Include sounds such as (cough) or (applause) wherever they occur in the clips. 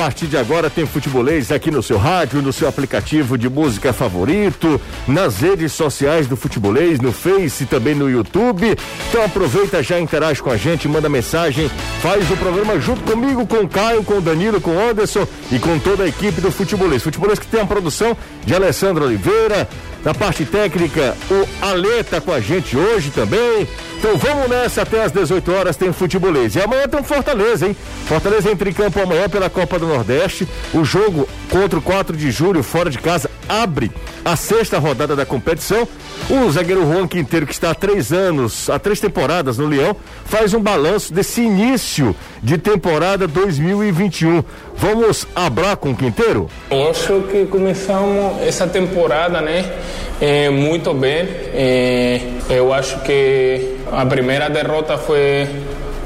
partir de agora tem futebolês aqui no seu rádio, no seu aplicativo de música favorito, nas redes sociais do futebolês, no Face também no YouTube. Então aproveita, já interage com a gente, manda mensagem, faz o programa junto comigo, com o Caio, com o Danilo, com o Anderson e com toda a equipe do futebolês. Futebolês que tem a produção de Alessandro Oliveira, na parte técnica, o Alê tá com a gente hoje também. Então vamos nessa até às 18 horas tem futebolês. E amanhã tem um Fortaleza, hein? Fortaleza entra em campo amanhã pela Copa do Nordeste. O jogo contra o 4 de julho, fora de casa, abre a sexta rodada da competição. O zagueiro Juan Quinteiro, que está há três anos, há três temporadas no Leão, faz um balanço desse início de temporada 2021. Vamos abrar com o Quinteiro? Eu acho que começamos essa temporada, né? É, muito bem. É, eu acho que a primeira derrota foi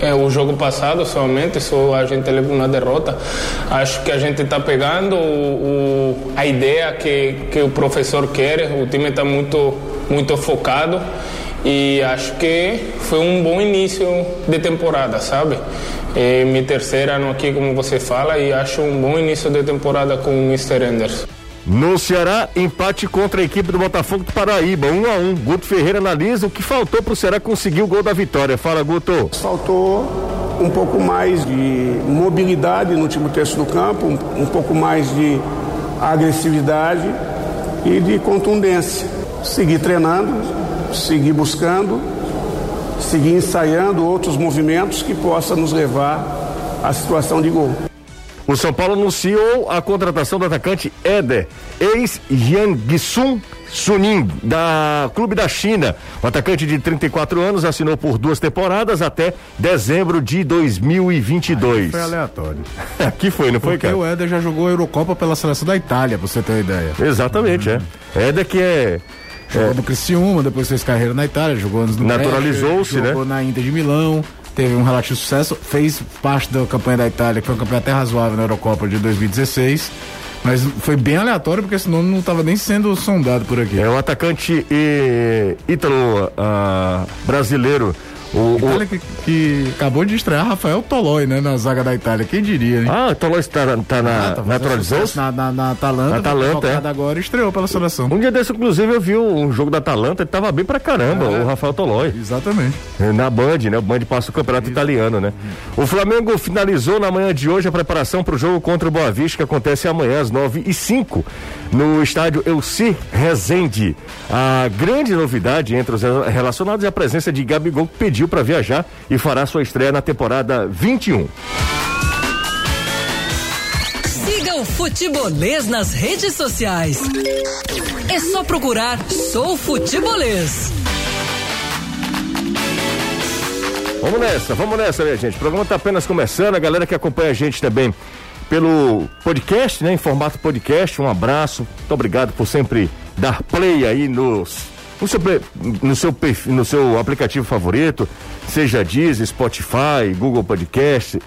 é, o jogo passado somente, só a gente levou uma derrota. Acho que a gente está pegando o, o, a ideia que, que o professor quer, o time está muito, muito focado e acho que foi um bom início de temporada, sabe? É minha terceira ano aqui, como você fala, e acho um bom início de temporada com o Mr. Anderson. No Ceará, empate contra a equipe do Botafogo do Paraíba, 1 um a 1 um. Guto Ferreira analisa o que faltou para o Ceará conseguir o gol da vitória. Fala, Guto. Faltou um pouco mais de mobilidade no último terço do campo, um, um pouco mais de agressividade e de contundência. Seguir treinando, seguir buscando, seguir ensaiando outros movimentos que possam nos levar à situação de gol. O São Paulo anunciou a contratação do atacante Éder, ex-Jiangsun Suning, da Clube da China. O atacante de 34 anos assinou por duas temporadas até dezembro de 2022. Aí foi aleatório. (laughs) Aqui foi, não foi, Porque cara? o Éder já jogou a Eurocopa pela seleção da Itália, pra você ter uma ideia. Exatamente, uhum. é. Éder que é Jogou é. no Criciúma, depois fez carreira na Itália, jogou anos no Naturalizou-se, né? Jogou na Inter de Milão, teve um relativo sucesso, fez parte da campanha da Itália, que foi uma campanha até razoável na Eurocopa de 2016. Mas foi bem aleatório, porque senão não estava nem sendo sondado por aqui. É um atacante e, ítalo uh, brasileiro o, Itália o... Que, que, acabou de estrear Rafael Tolói, né? Na zaga da Itália. Quem diria, hein? Ah, Tolói está, tá na, ah, tá naturalizou? Na, na, na Atalanta. Na Atalanta, é. agora estreou pela seleção. Um dia desse, inclusive, eu vi um jogo da Atalanta, ele tava bem pra caramba, é. o Rafael Tolói. Exatamente. Na Band, né? O Band passa o campeonato Isso. italiano, né? O Flamengo finalizou na manhã de hoje a preparação para o jogo contra o Boa Vista, que acontece amanhã às nove e cinco no estádio Elci Rezende. A grande novidade entre os relacionados é a presença de Gabigol, que pediu para viajar e fará sua estreia na temporada 21. Siga o Futebolês nas redes sociais. É só procurar Sou Futebolês. Vamos nessa, vamos nessa, minha gente. O programa está apenas começando. A galera que acompanha a gente também pelo podcast, né? Em formato podcast. Um abraço. Muito obrigado por sempre dar play aí nos no seu, no seu, no seu aplicativo favorito, seja Deezer, Spotify, Google Podcast,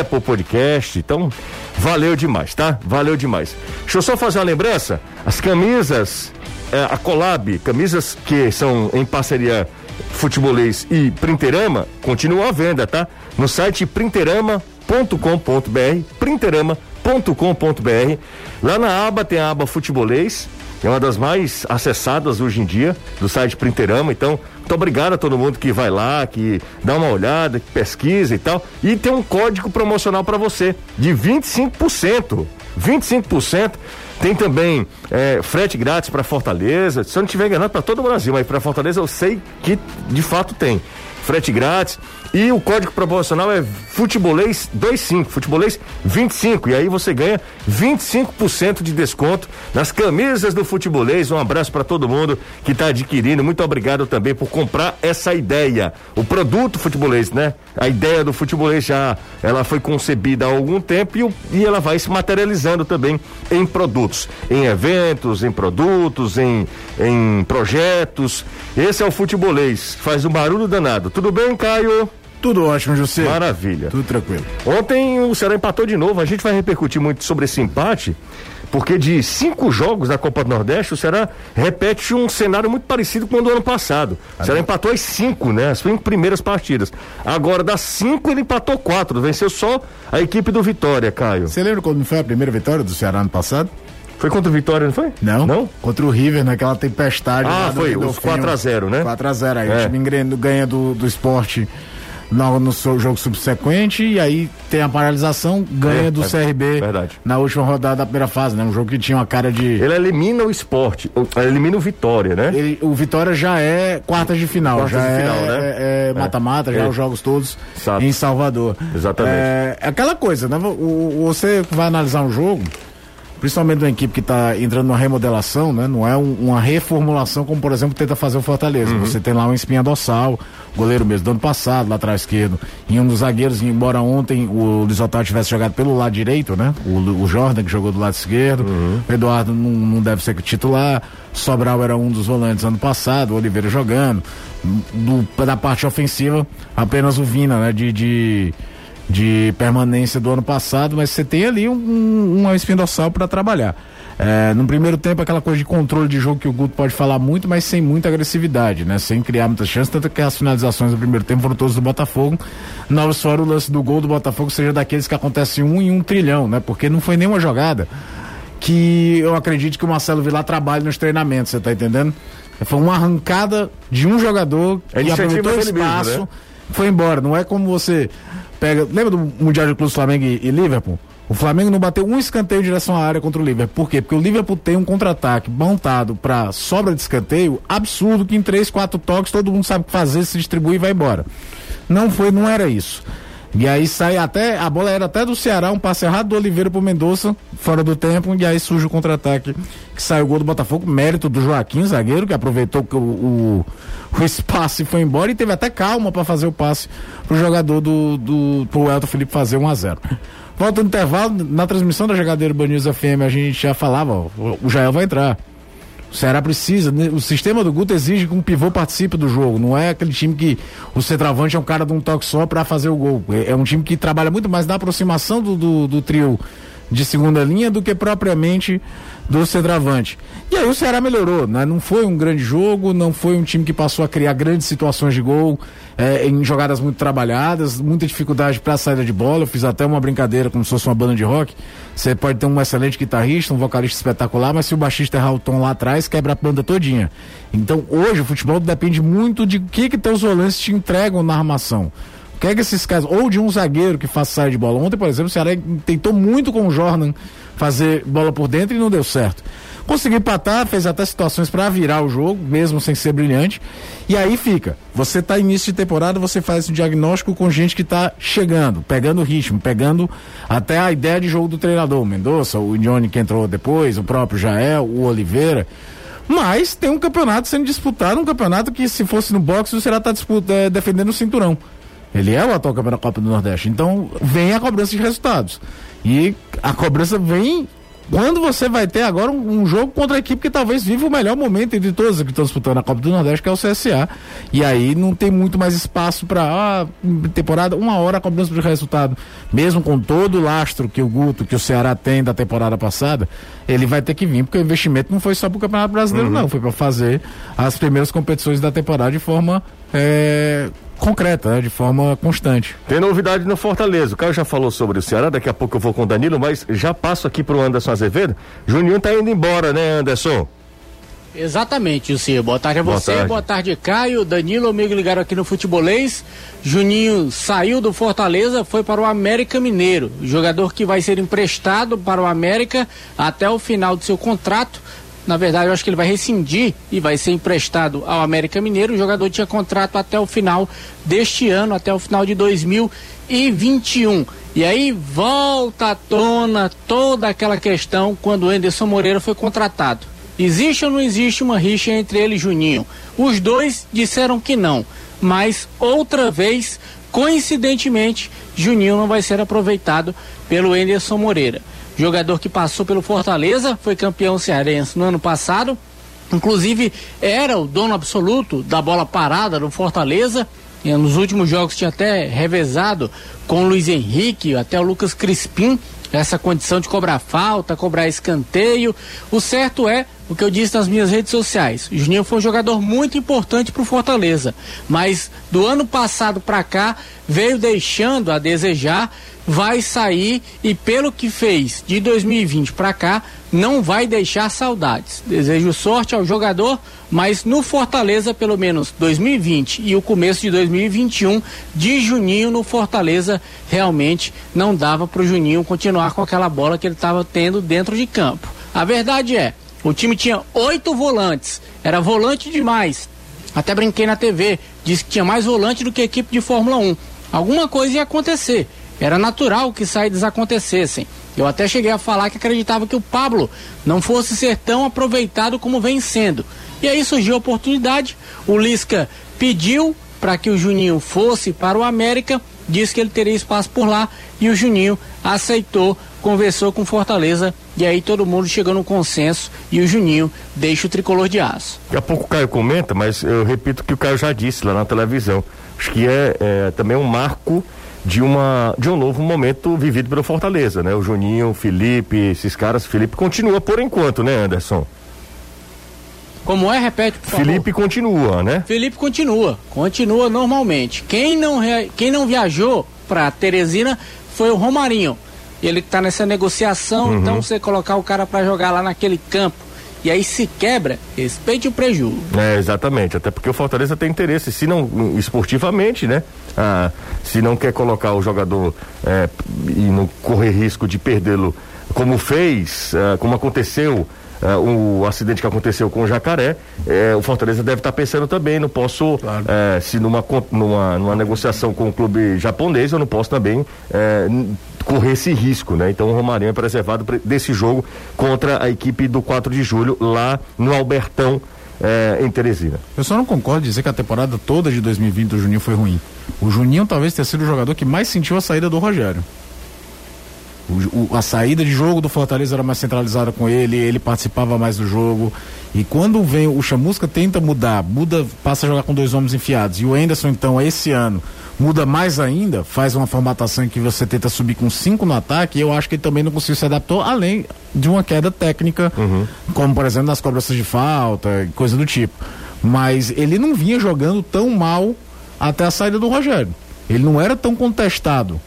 Apple Podcast. Então, valeu demais, tá? Valeu demais. Deixa eu só fazer uma lembrança: as camisas, é, a Colab, camisas que são em parceria Futebolês e Printerama, continuam à venda, tá? No site printerama.com.br, printerama.com.br. Lá na aba tem a aba Futebolês é uma das mais acessadas hoje em dia do site Printerama. Então, muito obrigado a todo mundo que vai lá, que dá uma olhada, que pesquisa e tal. E tem um código promocional para você de 25%. 25%. Tem também é, frete grátis para Fortaleza. Se eu não estiver enganado, para todo o Brasil, mas para Fortaleza eu sei que de fato tem. Frete grátis. E o código promocional é futebolês 25, futebolês 25. E aí você ganha 25% de desconto nas camisas do futebolês. Um abraço para todo mundo que está adquirindo. Muito obrigado também por comprar essa ideia. O produto futebolês, né? A ideia do futebolês já ela foi concebida há algum tempo e, e ela vai se materializando também em produtos, em eventos, em produtos, em, em projetos. Esse é o futebolês, faz um barulho danado. Tudo bem, Caio? Tudo ótimo, José. Maravilha. Tudo tranquilo. Ontem o Ceará empatou de novo. A gente vai repercutir muito sobre esse empate, porque de cinco jogos da Copa do Nordeste, o Ceará repete um cenário muito parecido com o do ano passado. O Ceará empatou as cinco, né? As cinco primeiras partidas. Agora, das cinco, ele empatou quatro. Venceu só a equipe do Vitória, Caio. Você lembra quando foi a primeira vitória do Ceará ano passado? Foi contra o Vitória, não foi? Não. Não? Contra o River, naquela tempestade. Ah, foi, os Rodolfinho. 4x0, né? 4x0. Aí É. o time ganha do, do esporte no, no seu jogo subsequente e aí tem a paralisação, ganha É, do é CRB verdade. na última rodada da primeira fase, né? Um jogo que tinha uma cara de. Ele elimina o esporte, elimina o Vitória, né? Ele- o Vitória já é quartas de final, Quartas já de é- final, né? é é mata-mata, É. já É. os jogos todos Exato. em Salvador. Exatamente. É, é aquela coisa, né? O- você vai analisar um jogo, principalmente uma equipe que está entrando numa remodelação, né? Não é um- uma reformulação como, por exemplo, tenta fazer o Fortaleza. Uhum. Você tem lá uma espinha dorsal, goleiro mesmo do ano passado, lateral esquerdo, e um dos zagueiros, embora ontem o Luiz Otávio tivesse jogado pelo lado direito, né? O, o Jordan que jogou do lado esquerdo, Uhum. o Eduardo não, não deve ser titular, Sobral era um dos volantes ano passado, o Oliveira jogando, do, da parte ofensiva, apenas o Vina, né? de, de de permanência do ano passado, mas você tem ali um, um, uma espinha dorsal para trabalhar. É, no primeiro tempo, aquela coisa de controle de jogo que o Guto pode falar muito, mas sem muita agressividade, né? Sem criar muitas chances, tanto que as finalizações do primeiro tempo foram todas do Botafogo. Novos fora o lance do gol do Botafogo seja daqueles que acontecem um em um trilhão, né? Porque não foi nenhuma jogada que eu acredito que o Marcelo Vilar trabalhe nos treinamentos, você tá entendendo? Foi uma arrancada de um jogador A que aproveitou o dele mesmo, espaço, né? foi embora. Não é como você pega. Lembra do Mundial de Clubes Flamengo e, e Liverpool? O Flamengo não bateu um escanteio em direção à área contra o Liverpool. Por quê? Porque o Liverpool tem um contra-ataque montado para sobra de escanteio absurdo que em três, quatro toques todo mundo sabe o que fazer, se distribui e vai embora. Não foi, não era isso. E aí sai até, a bola era até do Ceará, um passe errado do Oliveira pro Mendonça, fora do tempo, e aí surge o contra-ataque que saiu o gol do Botafogo, mérito do Joaquim, zagueiro, que aproveitou o, o, (laughs) o espaço e foi embora e teve até calma para fazer o passe pro jogador do, do pro Elton Felipe fazer 1 a 0 Volta no intervalo, na transmissão da Jogadeiro Band News FM a gente já falava, ó, o Jael vai entrar. O Ceará precisa, né? o sistema do Guto exige que um pivô participe do jogo. Não é aquele time que o centroavante é um cara de um toque só para fazer o gol. É, é um time que trabalha muito mais na aproximação do, do, do trio de segunda linha do que propriamente do centroavante. E aí o Ceará melhorou, né? Não foi um grande jogo, não foi um time que passou a criar grandes situações de gol é, em jogadas muito trabalhadas, muita dificuldade para a saída de bola. Eu fiz até uma brincadeira como se fosse uma banda de rock. Você pode ter um excelente guitarrista, um vocalista espetacular, mas se o baixista errar o tom lá atrás, quebra a banda todinha. Então hoje o futebol depende muito de que que teus volantes te entregam na armação. O que esses casos, ou de um zagueiro que faça sair de bola. Ontem, por exemplo, o Ceará tentou muito com o Jordan fazer bola por dentro e não deu certo. Conseguiu empatar, fez até situações para virar o jogo, mesmo sem ser brilhante. E aí fica. Você está início de temporada, você faz esse diagnóstico com gente que está chegando, pegando o ritmo, pegando até a ideia de jogo do treinador. O Mendonça, o Johnny que entrou depois, o próprio Jael, o Oliveira. Mas tem um campeonato sendo disputado, um campeonato que se fosse no boxe, o Ceará está é, defendendo o cinturão. Ele é o atual campeão da Copa do Nordeste. Então vem a cobrança de resultados. E a cobrança vem quando você vai ter agora um, um, jogo contra a equipe que talvez viva o melhor momento entre todas que estão disputando a Copa do Nordeste, que é o CSA. E aí não tem muito mais espaço para ah, temporada, uma hora a cobrança de resultado. Mesmo com todo o lastro que o Guto, que o Ceará tem da temporada passada, ele vai ter que vir, porque o investimento não foi só para o Campeonato Brasileiro, uhum. não. Foi para fazer as primeiras competições da temporada de forma. É, concreta, né? de forma constante. Tem novidade no Fortaleza. O Caio já falou sobre o Ceará, daqui a pouco eu vou com o Danilo, mas já passo aqui pro Anderson Azevedo. Juninho tá indo embora, né, Anderson? Exatamente, Lucio. Boa tarde a Boa você, tarde. boa tarde, Caio. Danilo, amigo ligaram aqui no Futebolês. Juninho saiu do Fortaleza, foi para o América Mineiro. Jogador que vai ser emprestado para o América até o final do seu contrato. Na verdade, eu acho que ele vai rescindir e vai ser emprestado ao América Mineiro. O jogador tinha contrato até o final deste ano, até o final de 2021. E aí volta à tona toda aquela questão quando o Anderson Moreira foi contratado. Existe ou não existe uma rixa entre ele e Juninho? Os dois disseram que não, mas outra vez, coincidentemente, Juninho não vai ser aproveitado pelo Anderson Moreira jogador que passou pelo Fortaleza, foi campeão cearense no ano passado, inclusive era o dono absoluto da bola parada no Fortaleza. Nos últimos jogos tinha até revezado com o Luiz Henrique, até o Lucas Crispim essa condição de cobrar falta, cobrar escanteio. O certo é o que eu disse nas minhas redes sociais. O Juninho foi um jogador muito importante para o Fortaleza, mas do ano passado para cá veio deixando a desejar, vai sair e pelo que fez de 2020 para cá não vai deixar saudades. Desejo sorte ao jogador, mas no Fortaleza pelo menos 2020 e o começo de 2021 de Juninho no Fortaleza realmente não dava para o Juninho continuar com aquela bola que ele estava tendo dentro de campo. A verdade é o time tinha oito volantes, era volante demais. Até brinquei na TV, disse que tinha mais volante do que equipe de Fórmula 1. Alguma coisa ia acontecer. Era natural que saídas acontecessem. Eu até cheguei a falar que acreditava que o Pablo não fosse ser tão aproveitado como vem sendo. E aí surgiu a oportunidade. O Lisca pediu para que o Juninho fosse para o América, disse que ele teria espaço por lá e o Juninho aceitou conversou com Fortaleza e aí todo mundo chegou no consenso e o Juninho deixa o tricolor de aço. Daqui a pouco o Caio comenta, mas eu repito o que o Caio já disse lá na televisão. Acho que é, é também um marco de uma de um novo momento vivido pelo Fortaleza, né? O Juninho, o Felipe, esses caras, Felipe continua por enquanto, né, Anderson? Como é? Repete, por favor. Felipe continua, né? Felipe continua, continua normalmente. Quem não, quem não viajou para Teresina foi o Romarinho ele está nessa negociação, uhum. então você colocar o cara para jogar lá naquele campo e aí se quebra, respeite o prejuízo. É, exatamente, até porque o Fortaleza tem interesse, se não esportivamente, né? Ah, se não quer colocar o jogador é, e não correr risco de perdê-lo como fez, ah, como aconteceu uh, o acidente que aconteceu com o Jacaré, uh, o Fortaleza deve estar tá pensando também, não posso, claro. uh, se numa, numa, numa negociação com o clube japonês, eu não posso também correr esse risco, né? Então o Romarinho é preservado desse jogo contra a equipe do 4 de julho lá no Albertão. em Teresina. Eu só não concordo em dizer que a temporada toda de 2020 do Juninho foi ruim. O Juninho talvez tenha sido o jogador que mais sentiu a saída do Rogério. O, o, a saída de jogo do Fortaleza era mais centralizada com ele, ele participava mais do jogo. E quando vem o Chamusca tenta mudar, muda, passa a jogar com dois homens enfiados. E o Enderson, então, esse ano, muda mais ainda, faz uma formatação em que você tenta subir com cinco no ataque. E eu acho que ele também não conseguiu se adaptar, além de uma queda técnica, uhum. como por exemplo nas cobranças de falta, coisa do tipo. Mas ele não vinha jogando tão mal até a saída do Rogério. Ele não era tão contestado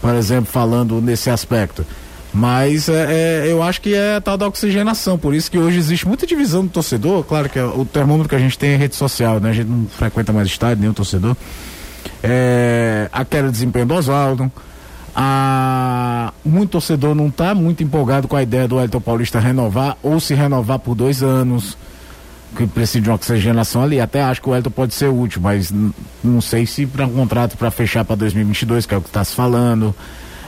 por exemplo, falando nesse aspecto. Mas é, é, eu acho que é tal da oxigenação, por isso que hoje existe muita divisão do torcedor. Claro que é, o termômetro que a gente tem é rede social, né? A gente não frequenta mais estádio, nem o torcedor. É, a queda de desempenho do Oswaldo. Muito torcedor não está muito empolgado com a ideia do Elton Paulista renovar ou se renovar por dois anos que precisa de uma oxigenação ali. Até acho que o Elton pode ser útil, mas não sei se para um contrato para fechar para 2022, que é o que está se falando.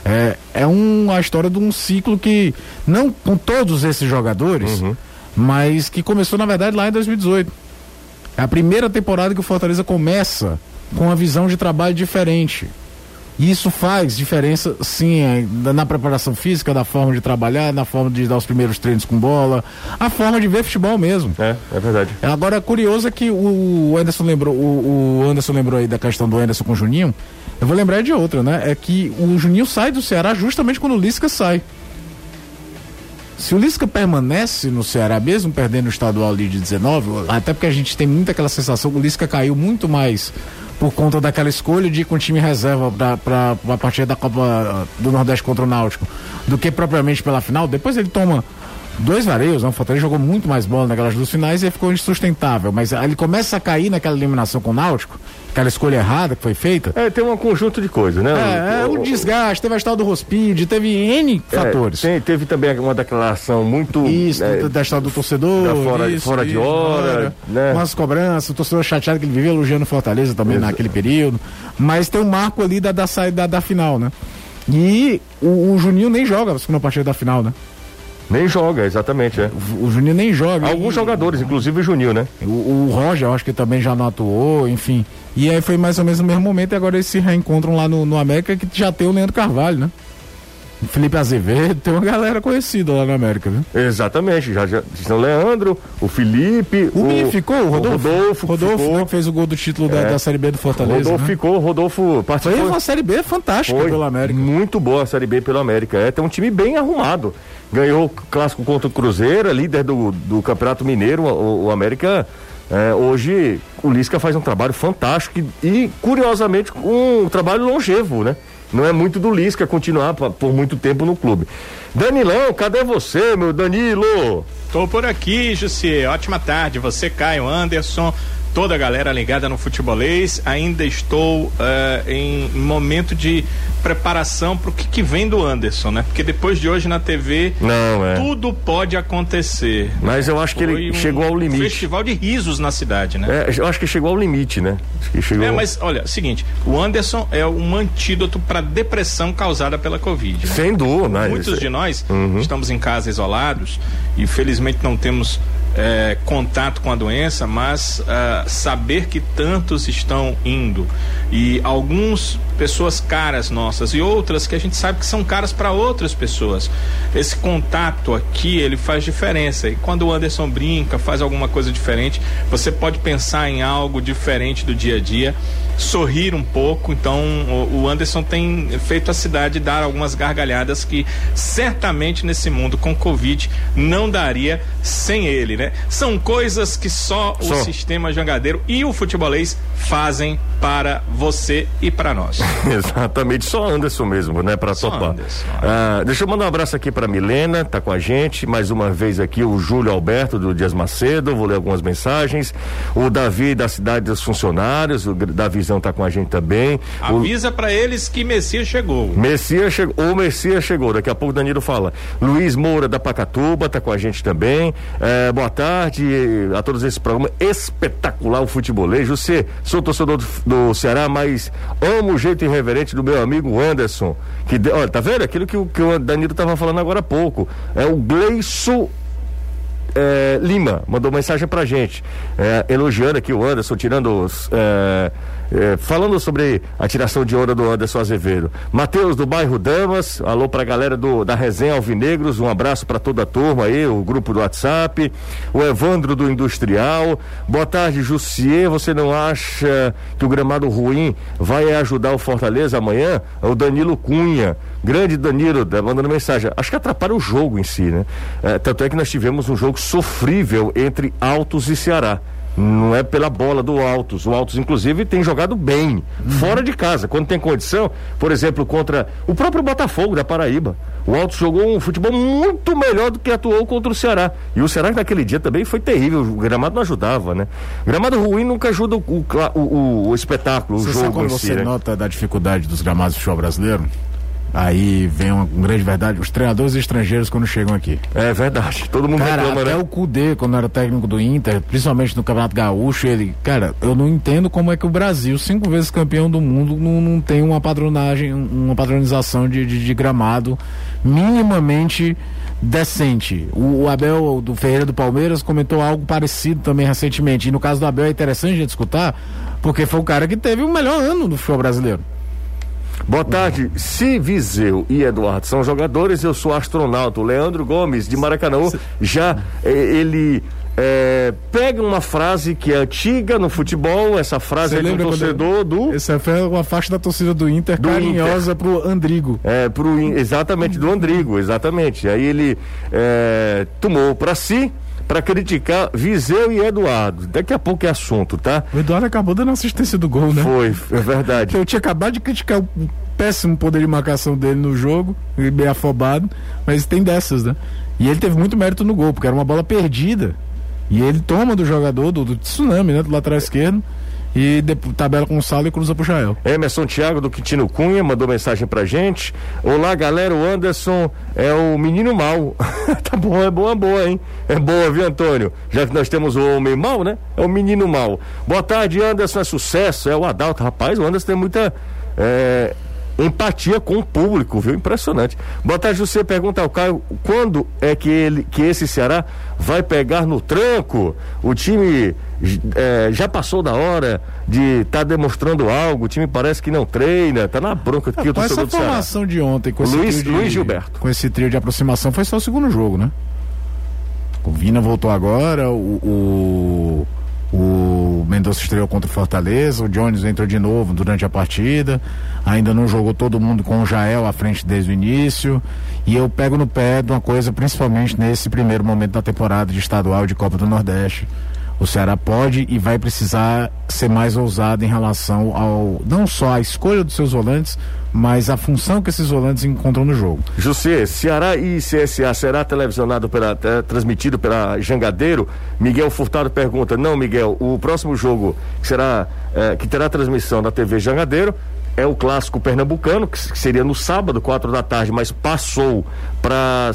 É, é um, a história de um ciclo que, não com todos esses jogadores, uhum. mas que começou, na verdade, lá em 2018. É a primeira temporada que o Fortaleza começa com uma visão de trabalho diferente. E isso faz diferença, sim, é, na preparação física, da forma de trabalhar, na forma de dar os primeiros treinos com bola, a forma de ver futebol mesmo. É, é verdade. Agora, é curioso é que o Anderson lembrou, o, o Anderson lembrou aí da questão do Anderson com o Juninho. Eu vou lembrar de outra, né? É que o Juninho sai do Ceará justamente quando o Lisca sai. Se o Lisca permanece no Ceará, mesmo perdendo o estadual ali de 19, até porque a gente tem muita aquela sensação que o Lisca caiu muito mais por conta daquela escolha de ir com o time reserva para a partida da Copa do Nordeste contra o Náutico, do que propriamente pela final. Depois ele toma dois vareios, né? o Fortaleza jogou muito mais bola naquelas duas finais e ficou insustentável. Mas ele começa a cair naquela eliminação com o Náutico, aquela escolha errada que foi feita. É, tem um conjunto de coisas, né? É, o, é, o, o desgaste, teve a história do Rospide, teve N é, fatores. Tem, teve também uma declaração muito. Isso, é, da história do torcedor. fora, isso, fora de hora, né? Umas cobranças, o torcedor chateado que ele vivia elogiando Fortaleza também Exato. naquele período. Mas tem um marco ali da, da saída da, da final, né? E o, o Juninho nem joga a segunda partida da final, né? Nem joga, exatamente, é. O, o Juninho nem joga. Alguns e, jogadores, inclusive o Juninho, né? O, o Roger, eu acho que também já não atuou, enfim. E aí foi mais ou menos no mesmo momento e agora eles se reencontram lá no, no América que já tem o Leandro Carvalho, né? Felipe Azevedo, tem uma galera conhecida lá na América, viu? Exatamente, já, já o Leandro, o Felipe, o, o ficou, o Rodolfo, o Rodolfo, Rodolfo né, que fez o gol do título da, é, da Série B do Fortaleza. Rodolfo né? ficou, Rodolfo participou. Foi uma Série B fantástica Foi pelo América. Muito boa a Série B pelo América. É, tem um time bem arrumado. Ganhou o clássico contra o Cruzeiro, líder do, do Campeonato Mineiro, o, o América. É, hoje o Lisca faz um trabalho fantástico e, e, curiosamente, um trabalho longevo, né? Não é muito do Lisca continuar pra, por muito tempo no clube. Danilão, cadê você, meu Danilo? Tô por aqui, Jussi. Ótima tarde. Você, Caio, Anderson, toda a galera ligada no futebolês. Ainda estou uh, em momento de preparação para o que, que, vem do Anderson, né? Porque depois de hoje na TV, Não, é. tudo pode acontecer. Mas eu acho que Foi ele um chegou ao limite. Festival de risos na cidade, né? É, eu acho que chegou ao limite, né? Que chegou... É, mas olha, seguinte, o Anderson é um antídoto para depressão causada pela Covid. Né? Sem dúvida. Mas... Muitos de nós uhum. estamos em casa isolados e felizmente não temos é, contato com a doença, mas uh, saber que tantos estão indo. E alguns pessoas caras nossas e outras que a gente sabe que são caras para outras pessoas. Esse contato aqui ele faz diferença. E quando o Anderson brinca, faz alguma coisa diferente, você pode pensar em algo diferente do dia a dia, sorrir um pouco. Então o, Anderson tem feito a cidade dar algumas gargalhadas que certamente nesse mundo com Covid não daria sem ele, né? São coisas que só, só. o sistema jangadeiro e o futebolês fazem para você e para nós. (laughs) Exatamente, só Anderson mesmo, né, para topar. Ah, deixa eu mandar um abraço aqui para Milena, tá com a gente, mais uma vez aqui o Júlio Alberto do Dias Macedo, vou ler algumas mensagens. O Davi da cidade dos funcionários, o Davizão tá com a gente também. Avisa o... para eles que Messias chegou. Messias chegou, o Messias chegou, daqui a pouco o Danilo fala. Luiz Moura da Pacatuba tá com a gente também. É, boa tarde a todos esse programa espetacular o futebolês. Você, sou torcedor do, do Ceará, mas amo o jeito irreverente do meu amigo Anderson. Que, olha, tá vendo? Aquilo que, que o Danilo tava falando agora há pouco. É o Gleiço é, Lima mandou mensagem pra gente, é, elogiando aqui o Anderson, tirando os. É, é, falando sobre a tiração de onda do Anderson Azevedo. Matheus do bairro Damas, alô pra galera do, da Resenha Alvinegros, um abraço para toda a turma aí, o grupo do WhatsApp. O Evandro do Industrial, boa tarde, Jussier. Você não acha que o gramado ruim vai ajudar o Fortaleza amanhã? O Danilo Cunha, grande Danilo, tá mandando mensagem. Acho que atrapalha o jogo em si, né? É, tanto é que nós tivemos um jogo sofrível entre Altos e Ceará. Não é pela bola do Altos. O Altos, inclusive, tem jogado bem, uhum. fora de casa. Quando tem condição, por exemplo, contra o próprio Botafogo da Paraíba. O Altos jogou um futebol muito melhor do que atuou contra o Ceará. E o Ceará naquele dia também foi terrível. O gramado não ajudava, né? O gramado ruim nunca ajuda o, o, o, o espetáculo, você o jogo. Sabe quando si, você né? nota da dificuldade dos gramados do futebol brasileiro? Aí vem uma, grande verdade, os treinadores estrangeiros quando chegam aqui. É verdade, todo mundo cara, reclama, até né? o Cudê, quando era técnico do Inter, principalmente no Campeonato Gaúcho, ele, cara, eu não entendo como é que o Brasil, cinco vezes campeão do mundo, não, não tem uma padronagem, uma padronização de, de, de gramado minimamente decente. O, o, Abel do Ferreira do Palmeiras comentou algo parecido também recentemente. E no caso do Abel é interessante a gente escutar, porque foi o cara que teve o melhor ano do futebol brasileiro. Boa tarde. Se Viseu e Eduardo são jogadores, eu sou astronauta. O Leandro Gomes, de Maracanã, já eh, ele é, pega uma frase que é antiga no futebol, essa frase é do torcedor do. Essa foi uma faixa da torcida do Inter Do carinhosa pro Andrigo. É, pro, exatamente, do Andrigo, exatamente. Aí ele é, tomou para si para criticar Viseu e Eduardo. Daqui a pouco é assunto, tá? O Eduardo acabou dando assistência do gol, né? Foi, é verdade. Eu tinha acabado de criticar o péssimo poder de marcação dele no jogo, bem afobado, mas tem dessas, né? E ele teve muito mérito no gol, porque era uma bola perdida. E ele toma do jogador, do, do tsunami, né? Do lateral esquerdo. E tabela com o e cruza pro Jael. Emerson Thiago do Quintino Cunha mandou mensagem pra gente. Olá, galera, o Anderson é o menino mal. (laughs) tá bom, é boa, boa, hein? É boa, viu, Antônio? Já que nós temos o homem mal, né? É o menino mal. Boa tarde, Anderson, é sucesso. É o Adalto. Rapaz, o Anderson tem muita. É, empatia com o público, viu? Impressionante. Boa tarde, José. Pergunta ao Caio quando é que ele, que esse Ceará vai pegar no tranco? O time é, já passou da hora de estar tá demonstrando algo, o time parece que não treina, tá na bronca aqui ah, o essa formação de ontem com esse Luiz, de, Luiz Gilberto. Com esse trio de aproximação foi só o segundo jogo, né? O Vina voltou agora, o, o, o Mendonça estreou contra o Fortaleza, o Jones entrou de novo durante a partida, ainda não jogou todo mundo com o Jael à frente desde o início. E eu pego no pé de uma coisa, principalmente nesse primeiro momento da temporada de estadual de Copa do Nordeste o Ceará pode e vai precisar ser mais ousado em relação ao não só a escolha dos seus volantes, mas a função que esses volantes encontram no jogo. José, Ceará e CSA será televisionado pela é, transmitido pela Jangadeiro? Miguel Furtado pergunta: "Não, Miguel, o próximo jogo que será é, que terá transmissão da TV Jangadeiro é o clássico pernambucano, que seria no sábado, quatro da tarde, mas passou para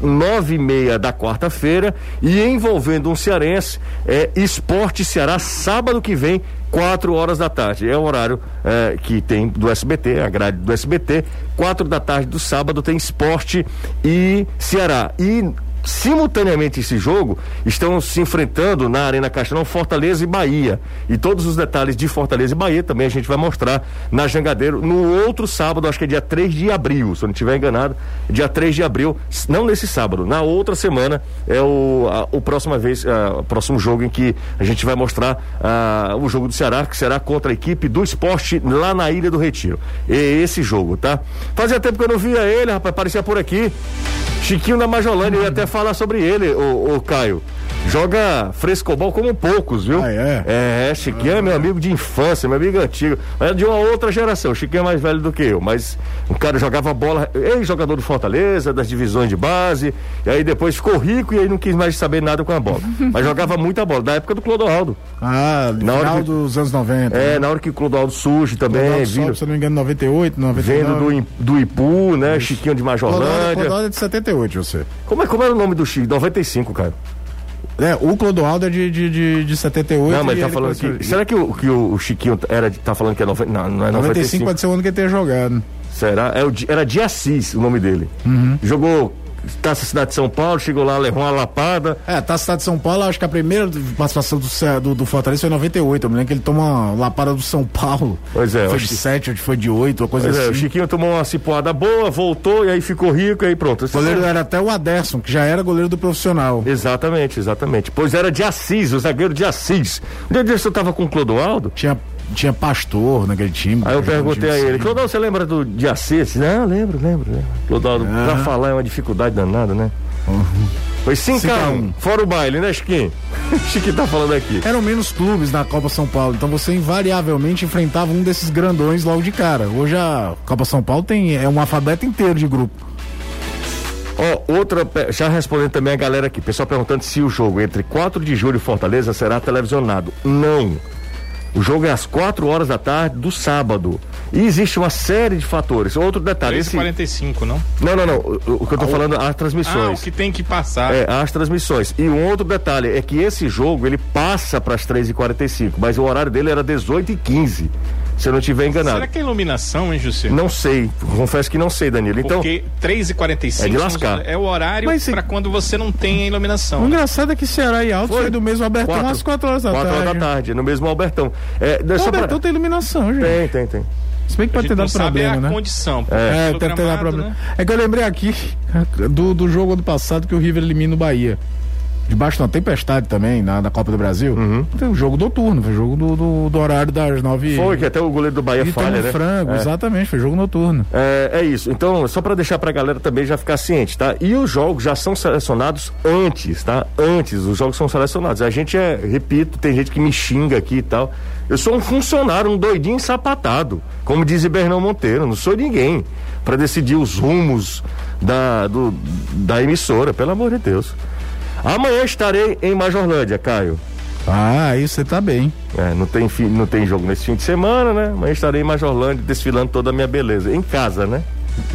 nove e meia da quarta-feira e envolvendo um cearense, é Esporte Ceará, sábado que vem, quatro horas da tarde. É o horário é, que tem do SBT, a grade do SBT. Quatro da tarde do sábado tem esporte e Ceará. E simultaneamente esse jogo estão se enfrentando na Arena Castelão Fortaleza e Bahia. E todos os detalhes de Fortaleza e Bahia também a gente vai mostrar na Jangadeiro no outro sábado, acho que é dia 3 de abril, se eu não estiver enganado, dia 3 de abril, não nesse sábado, na outra semana é o, a, o próxima vez, a, o próximo jogo em que a gente vai mostrar a, o jogo do Ceará, que será contra a equipe do esporte lá na Ilha do Retiro. E esse jogo, tá? Fazia tempo que eu não via ele, rapaz, aparecia por aqui. Chiquinho da Majolândia, eu ia até falar sobre ele, o, Caio. Joga frescobol como poucos, viu? Ah, é? É, Chiquinho ah. é meu amigo de infância, meu amigo antigo. Mas é de uma outra geração. Chiquinho é mais velho do que eu, mas o cara jogava bola, ex-jogador do Fortaleza, das divisões de base, e aí depois ficou rico e aí não quis mais saber nada com a bola. (laughs) mas jogava muita bola, da época do Clodoaldo. Ah, na final hora que, dos anos 90. É, né? na hora que o Clodoaldo surge também. Clodoaldo vindo, sobe, se não me engano, 98, 99. Vendo do, do Ipu, né? Isso. Chiquinho de Majorlândia. Clodoaldo, Clodoaldo é de 78, você. Como é, como era o nome do Chico? 95, cara. É, o Clodoaldo é de, de, de, de 78. Não, mas ele tá falando que. Será que o, que o Chiquinho era, tá falando que é 90, não, não é 95? 95 pode ser o ano que ele tenha jogado. Será? É era de Assis o nome dele. Uhum. Jogou Taça Cidade de São Paulo, chegou lá, levou uma lapada. É, Taça Cidade de São Paulo, acho que a primeira participação do, do, do Fortaleza foi em 98. Eu me lembro que ele tomou uma lapada do São Paulo. Pois é. Foi de 7, ou foi de 8, uma coisa pois assim. É, o Chiquinho tomou uma cipoada boa, voltou e aí ficou rico e aí pronto. O goleiro era até o Aderson, que já era goleiro do profissional. Exatamente, exatamente. Pois era de Assis, o zagueiro de Assis. Um dia você tava com o Clodoaldo? Tinha tinha pastor naquele time. Aí eu perguntei a ele, Clodaldo, você lembra do Assis? Não, lembro, lembro, lembro. Clodaldo, pra falar é uma dificuldade danada, né? Uhum. Foi 5x1, fora o baile, né, Chiquinho? (laughs) Chiquinho tá falando aqui. Eram menos clubes na Copa São Paulo, então você invariavelmente enfrentava um desses grandões logo de cara. Hoje a Copa São Paulo tem é um alfabeto inteiro de grupo. Ó, oh, outra, já respondendo também a galera aqui, pessoal perguntando se o jogo entre 4 de julho e Fortaleza será televisionado. Não. O jogo é às 4 horas da tarde do sábado. E existe uma série de fatores. Outro detalhe. 45, não? Não, não, não. O, o que eu tô ah, falando, as transmissões. Ah, o que tem que passar. É, as transmissões. E um outro detalhe é que esse jogo ele passa para as 3h45, mas o horário dele era 18h15 se eu não estiver enganado. Será que é iluminação, hein, José? Não sei, confesso que não sei, Danilo. Então, Porque 3h45 é, de lascar. é o horário para quando você não tem a iluminação. O engraçado é que Ceará e Alto foi, foi do mesmo Albertão quatro, às 4 horas da 4 tarde. 4 horas da tarde, no mesmo Albertão. É, o Albertão pra... tem iluminação, gente. Tem, tem, tem. Se bem que pode ter dado problema, é a né? condição. É, deve ter dado problema. Né? É que eu lembrei aqui do, do jogo do passado que o River elimina o Bahia debaixo de uma tempestade também, na, na Copa do Brasil. Uhum. Foi um jogo noturno, foi jogo do, do, do, horário das nove. Foi, que até o goleiro do Bahia e falha, né? frango, é. exatamente, foi jogo noturno. É, é isso. Então, só para deixar pra galera também já ficar ciente, tá? E os jogos já são selecionados antes, tá? Antes, os jogos são selecionados. A gente é, repito, tem gente que me xinga aqui e tal. Eu sou um funcionário, um doidinho sapatado, como diz Bernão Monteiro, não sou ninguém para decidir os rumos da, do, da emissora, pelo amor de Deus. Amanhã estarei em Majorlândia, Caio. Ah, aí você tá bem. É, não tem, fim, não tem jogo nesse fim de semana, né? Amanhã estarei em Majorlândia desfilando toda a minha beleza. Em casa, né?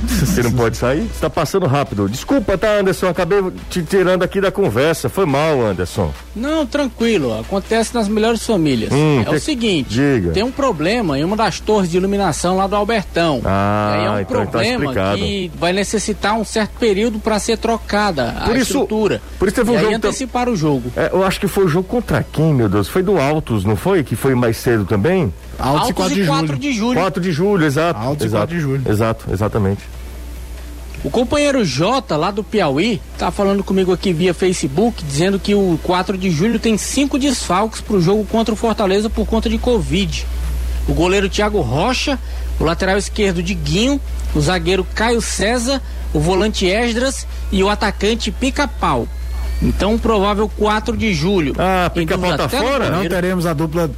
Você não pode sair? Você tá passando rápido. Desculpa, tá, Anderson? Acabei te tirando aqui da conversa. Foi mal, Anderson. Não, tranquilo. Acontece nas melhores famílias. Hum, é que- o seguinte: diga. tem um problema em uma das torres de iluminação lá do Albertão. Ah, e aí é um então tá problema explicado. que vai necessitar um certo período para ser trocada Por a isso- estrutura. por isso teve e um aí jogo tam- antecipar o jogo. É, eu acho que foi o jogo contra quem, meu Deus? Foi do Altos, não foi? Que foi mais cedo também? Altos, e 4 de 4 julho. de julho. 4 de julho, exato. Altos e exato, 4 de julho. Exato, exatamente. O companheiro Jota, lá do Piauí, tá falando comigo aqui via Facebook, dizendo que o 4 de julho tem cinco desfalques pro jogo contra o Fortaleza por conta de Covid. O goleiro Thiago Rocha, o lateral esquerdo Diguinho, o zagueiro Caio César, o volante Esdras e o atacante Pica-Pau. Então, provável 4 de julho. Ah, Em Pica-Pau tá no fora? Não teremos a dupla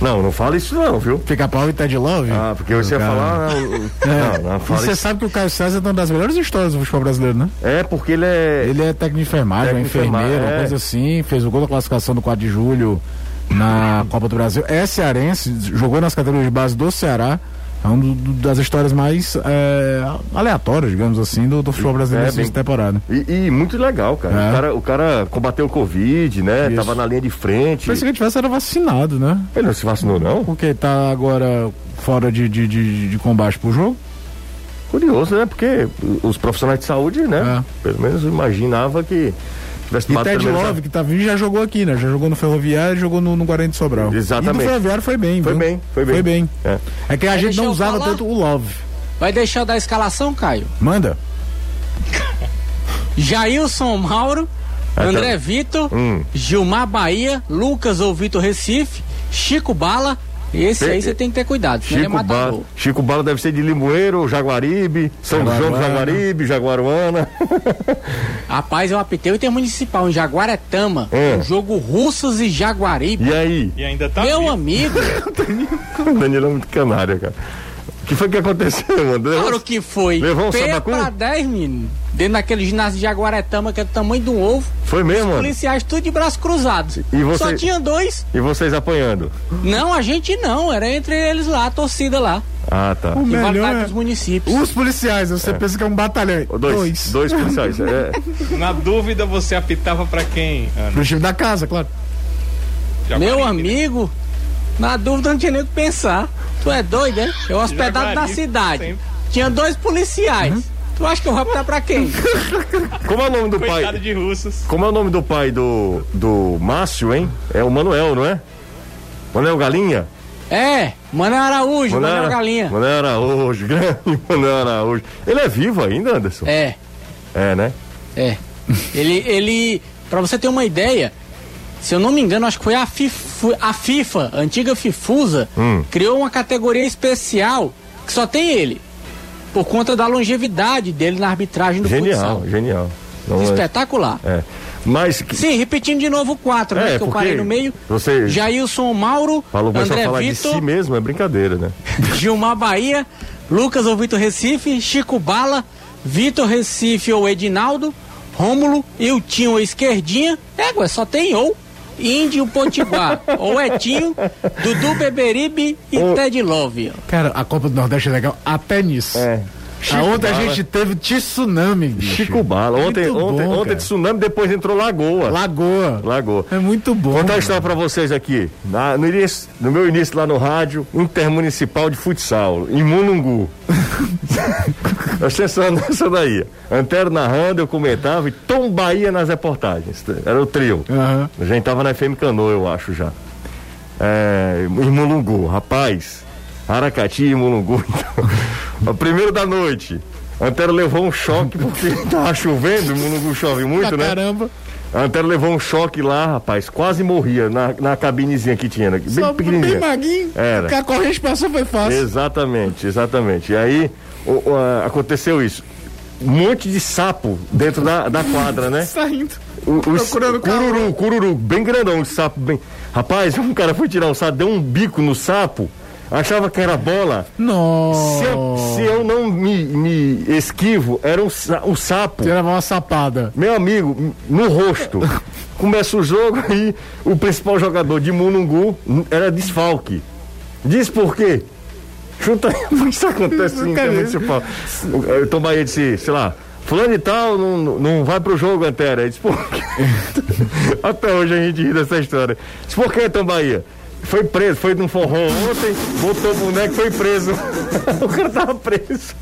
Não, não fala isso não, viu? Pica-Pau e Ted Love? Ah, porque você ia falar. (laughs) Não, É. não, não fala você isso. sabe que o Caio César é uma das melhores histórias do futebol brasileiro, né? É porque ele é. Ele é técnico de enfermagem, Técnico enfermeiro, enfermagem, uma é. coisa assim, fez o gol da classificação do 4 de julho na Copa do Brasil. É cearense, jogou nas categorias de base do Ceará. É uma das histórias mais é, aleatórias, digamos assim, do, do futebol brasileiro É, nessa temporada. E, e muito legal, cara. É. O cara. O cara combateu o Covid, né? Isso. Tava na linha de frente. Pensei que ele tivesse era vacinado, né? Ele não se vacinou, não? Porque tá agora fora de, de, de, de combate pro jogo. Curioso, né? Porque os profissionais de saúde, né? Pelo menos eu imaginava que tivesse É. E tomado Ted Love, que tá vindo, já jogou aqui, né? Já jogou no Ferroviário e jogou no, no Guarani de Sobral. Exatamente. E do Ferroviário foi bem, Foi viu? bem, foi bem. Foi bem. É. É que a gente deixar não usava falar? tanto o Love. Vai deixar eu dar a escalação, Caio? Manda. (laughs) Jailson Mauro, Ah, tá. André Vitor, Hum. Gilmar Bahia, Lucas ou Vitor Recife, Chico Bala. Esse Pe- aí você tem que ter cuidado, senão ele é Chico Bala. Chico Bala deve ser de Limoeiro, Jaguaribe, São João do Jaguaruana. Jaguaribe, Jaguaruana. (laughs) Rapaz, eu apitei o Intermunicipal em Jaguaretama. É. Um jogo Russas e Jaguaribe. E aí? E ainda tá Meu vivo. amigo, O (laughs) Danilo é muito canário, cara. O que foi que aconteceu, André? claro que foi. Levou um P sabacu? pra 10, menino. Dentro daquele ginásio de Jaguaretama, que é do tamanho de um ovo. Foi mesmo, mano? Policiais tudo de braço cruzado. E você- Só tinha dois. E vocês apanhando? Não, a gente não. Era entre eles lá, a torcida lá. Ah, tá. O Que melhor é- dos municípios. Os policiais, você pensa que é um batalhão. Dois. Dois policiais. (laughs) É. Na dúvida, você apitava pra quem, Ana? Pro time da casa, claro. Meu né? Na dúvida não tinha nem o que pensar. Tu é doido, é? Eu hospedado na cidade. sempre. Tinha dois policiais. Uhum. Tu acha que eu vou apitar pra quem? (laughs) Como é o nome do Coitado pai? de russos. Como é o nome do pai do, do Márcio, hein? É o Manuel, não é? Manuel Galinha? É, Manuel Araújo, Manuel Ara- Galinha. Manuel Araújo, (laughs) grande Manuel Araújo. Ele é vivo ainda, Anderson? É, É, né? é. Ele, ele, pra você ter uma ideia, se eu não me engano, acho que foi a FIFA, a, FIFA, a antiga Fifusa, Hum. criou uma categoria especial que só tem ele. Por conta da longevidade dele na arbitragem do Genial, futsal. genial. Não é- Espetacular. é. Mas que- Sim, repetindo de novo o quatro, É, né? Que eu parei no meio. você- Jailson Mauro, falou André falar de Vitor, si mesmo, é brincadeira, né? (laughs) Gilmar Bahia, Lucas ou Vitor Recife, Chico Bala, Vitor Recife ou Edinaldo, Rômulo, Iltinho ou Esquerdinha. É, ué, só tem ou. Índio Potiguar, (laughs) ou Etinho, Dudu Beberibe e Ô. Ted Love. Cara, a Copa do Nordeste é legal até nisso. É. a ontem a Bala. gente teve tsunami, bicho. Chico Bala. Ontem, Muito ontem, bom, ontem tsunami, depois entrou Lagoa. Lagoa. Lagoa. É muito bom. Vou contar uma história pra vocês aqui. Na- no, início- no meu início lá no rádio, Intermunicipal de Futsal, em Munungu. (laughs) Presta atenção nessa daí. Antero narrando, eu comentava e Tom Bahia nas reportagens. Era o trio. Aham. A gente tava na FM Canoa, eu acho já. É, em Mulungu, rapaz. Aracati e Mulungu. (laughs) Então, o primeiro da noite. Antero levou um choque porque (laughs) tava chovendo, Mulungu chove muito, né? caramba. A Antero levou um choque lá, rapaz. Quase morria na, na cabinezinha que tinha, né? bem Só bem pequenininha. maguinho. Era. Porque a corrente passou foi fácil. Exatamente, exatamente. E aí o- o, aconteceu isso. Um monte de sapo dentro da, da quadra, né? (laughs) Saindo. O, os- cururu, cururu, bem grandão, esse sapo bem. Rapaz, um cara foi tirar um sapo, deu um bico no sapo, achava que era bola. Nossa. Se eu, se eu não me, me esquivo, era um, um sapo. Você levar uma sapada. Meu amigo, no rosto. (laughs) Começa o jogo e o principal jogador de Munungu era desfalque. Diz por quê? Chuta aí, (laughs) isso acontece em Cara, municipal. O, o Tom Bahia disse, sei lá, fulano e tal não, não vai pro jogo, Antera. Ele disse, por quê? (laughs) Até hoje a gente ri dessa história. Disse, por que, Tom Bahia? Foi preso, foi num forró ontem, botou o boneco e foi preso. (laughs) o cara tava preso.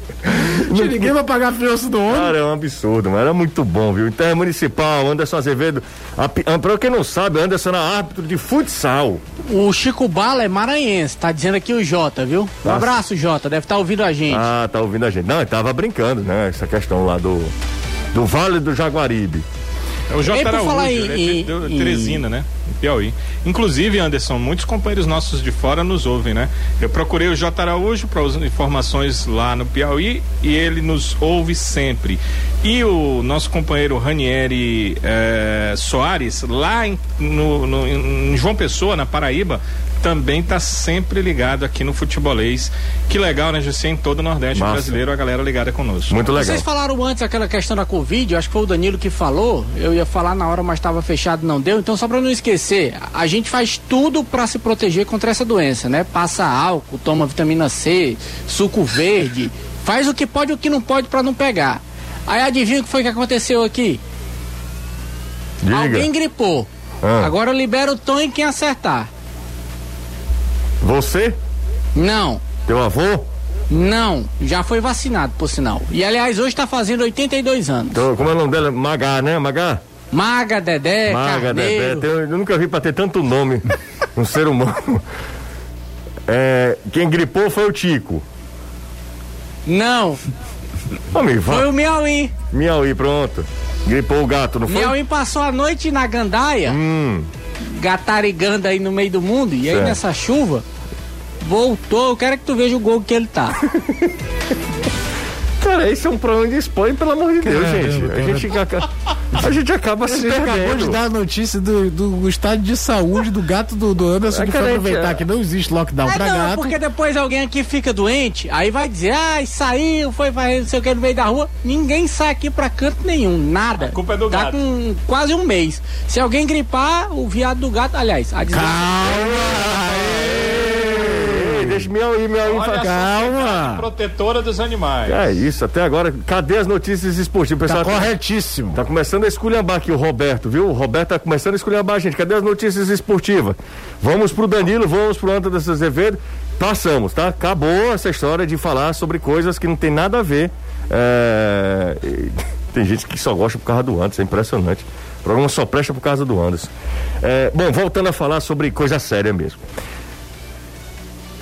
Tinha ninguém vai pagar a fiança do homem. Cara, é um absurdo, mas era muito bom, viu? Então é municipal, Anderson Azevedo. A, a, pra quem não sabe, Anderson era árbitro de futsal. O Chico Bala é maranhense, tá dizendo aqui o Jota, viu? Um Nossa. abraço, Jota, deve estar ouvindo a gente. Ah, tá ouvindo a gente. Não, ele tava brincando, né? Essa questão lá do, do Vale do Jaguaribe. É o J. Por Araújo, falar ele é em- em- Teresina, né? Em Piauí. Inclusive, Anderson, muitos companheiros nossos de fora nos ouvem, né? Eu procurei o J. Araújo para as informações lá no Piauí e ele nos ouve sempre. E o nosso companheiro Ranieri eh, Soares, lá em, no- no- em João Pessoa, na Paraíba, também está sempre ligado aqui no futebolês. Que legal, né, José? Em todo o Nordeste Massa. brasileiro, a galera ligada conosco. Muito legal. Vocês falaram antes aquela questão da Covid, eu acho que foi o Danilo que falou. Eu ia falar na hora, mas estava fechado, não deu. Então, só para não esquecer, a gente faz tudo para se proteger contra essa doença, né? Passa álcool, toma vitamina C, suco verde, faz o que pode e o que não pode para não pegar. Aí adivinha o que foi que aconteceu aqui? Diga. Alguém gripou. Ah. Agora libera o tom em quem acertar. Você? Não. Teu avô? Não, já foi vacinado, por sinal. E aliás, hoje está fazendo 82 anos. Então, como é o nome dela? Magá, né? Magá? Maga, Dedé, Maga, Dedé. Carneiro. Tem- Eu nunca vi pra ter tanto nome (laughs) um ser humano. É, quem gripou foi o Tico. Não, Amigo, foi o Miauí. Miauí, pronto. Gripou o gato, não foi? Miauí passou a noite na gandaia, Hum, gatarigando aí no meio do mundo, e aí Certo. nessa chuva, voltou. Eu quero que tu veja o gol que ele tá. (laughs) cara, esse é um problema de Espanha, pelo amor de Deus, Caramba, gente. A gente, aca- a gente acaba se gente acabou de perdendo. dar a notícia do, do estado de saúde do gato do, do Anderson, É que que foi aproveitar que não existe lockdown Ah, pra não, gato. porque depois alguém aqui fica doente, aí vai dizer, ai, saiu, foi fazer não sei o que no meio da rua. Ninguém sai aqui pra canto nenhum, nada. A culpa é do tá gato. com quase um mês. Se alguém gripar, o viado do gato, aliás, a desgraça. Ei, Deixa Miauí, Miauí. Olha fa- a Calma. protetora dos animais. É isso, até agora. Cadê as notícias esportivas? Tá pessoal corretíssimo. Tá começando a esculhambar aqui o Roberto, viu? O Roberto tá começando a esculhambar a gente. Cadê as notícias esportivas? Vamos pro Danilo, vamos pro Anderson Azevedo. Passamos, tá? Acabou essa história de falar sobre coisas que não tem nada a ver. É, e (laughs) Tem gente que só gosta por causa do Anderson, é impressionante. O programa só presta por causa do Anderson. É, bom, voltando a falar sobre coisa séria mesmo.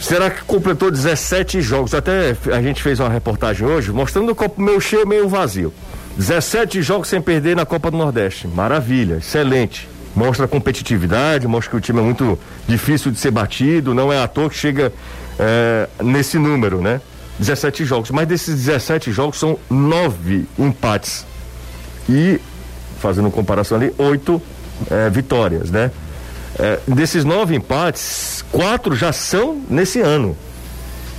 Será que completou 17 jogos? Até a gente fez uma reportagem hoje mostrando o copo meio cheio, meio vazio. 17 jogos sem perder na Copa do Nordeste. Maravilha, excelente. Mostra competitividade, mostra que o time é muito difícil de ser batido, não é à toa que chega é, nesse número, né? 17 jogos. Mas desses 17 jogos são nove empates. E, fazendo comparação ali, oito é, vitórias, né? É, desses nove empates, quatro já são nesse ano,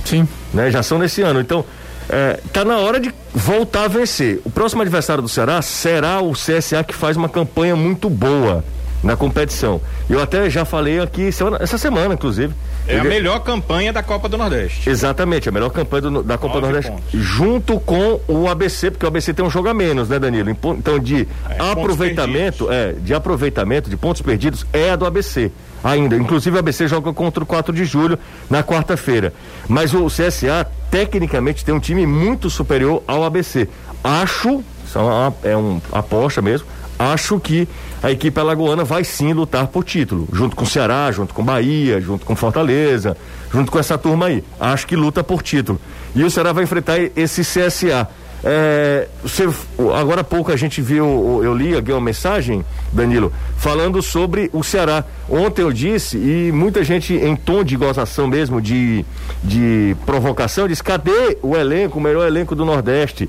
Sim. né? Já são nesse ano. Então, é, tá na hora de voltar a vencer. O próximo adversário do Ceará será o CSA que faz uma campanha muito boa na competição. Eu até já falei aqui semana- essa semana, inclusive. É a melhor campanha da Copa do Nordeste. Exatamente, a melhor campanha do- da Copa do Nordeste. pontos. Junto com o ABC, porque o ABC tem um jogo a menos, né, Danilo? Então, de É, aproveitamento, é, de aproveitamento de pontos perdidos é a do ABC. Ainda. Inclusive o ABC joga contra o 4 de julho na quarta-feira. Mas o CSA, tecnicamente, tem um time muito superior ao ABC. Acho, é uma, é uma aposta mesmo, acho que a equipe alagoana vai sim lutar por título, junto com o Ceará, junto com Bahia, junto com Fortaleza, junto com essa turma aí. Acho que luta por título. E o Ceará vai enfrentar esse CSA. É, você, agora há pouco a gente viu, eu li aqui uma mensagem, Danilo, falando sobre o Ceará. Ontem eu disse, e muita gente em tom de gozação mesmo, de, de provocação, disse: cadê o elenco, o melhor elenco do Nordeste?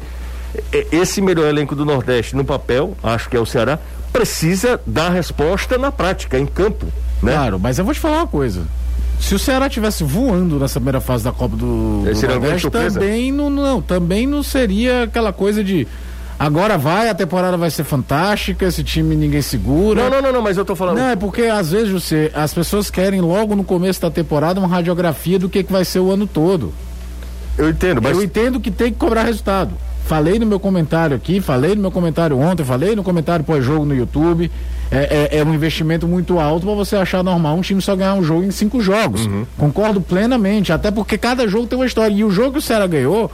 Esse melhor elenco do Nordeste no papel, acho que é o Ceará, precisa dar resposta na prática, em campo. Né? Claro, mas eu vou te falar uma coisa. Se o Ceará tivesse voando nessa primeira fase da Copa do, do Esse grande Nordeste, também não, não, também não seria aquela coisa de agora vai, a temporada vai ser fantástica, esse time ninguém segura. Não, não, não, não, mas eu tô falando. Não, é porque às vezes você, as pessoas querem logo no começo da temporada uma radiografia do que, que vai ser o ano todo. Eu entendo, mas Eu entendo que tem que cobrar resultado. Falei no meu comentário aqui, falei no meu comentário ontem, falei no comentário pós-jogo no YouTube. É, é- é um investimento muito alto para você achar normal um time só ganhar um jogo em cinco jogos. Concordo plenamente, até porque cada jogo tem uma história. E o jogo que o Ceará ganhou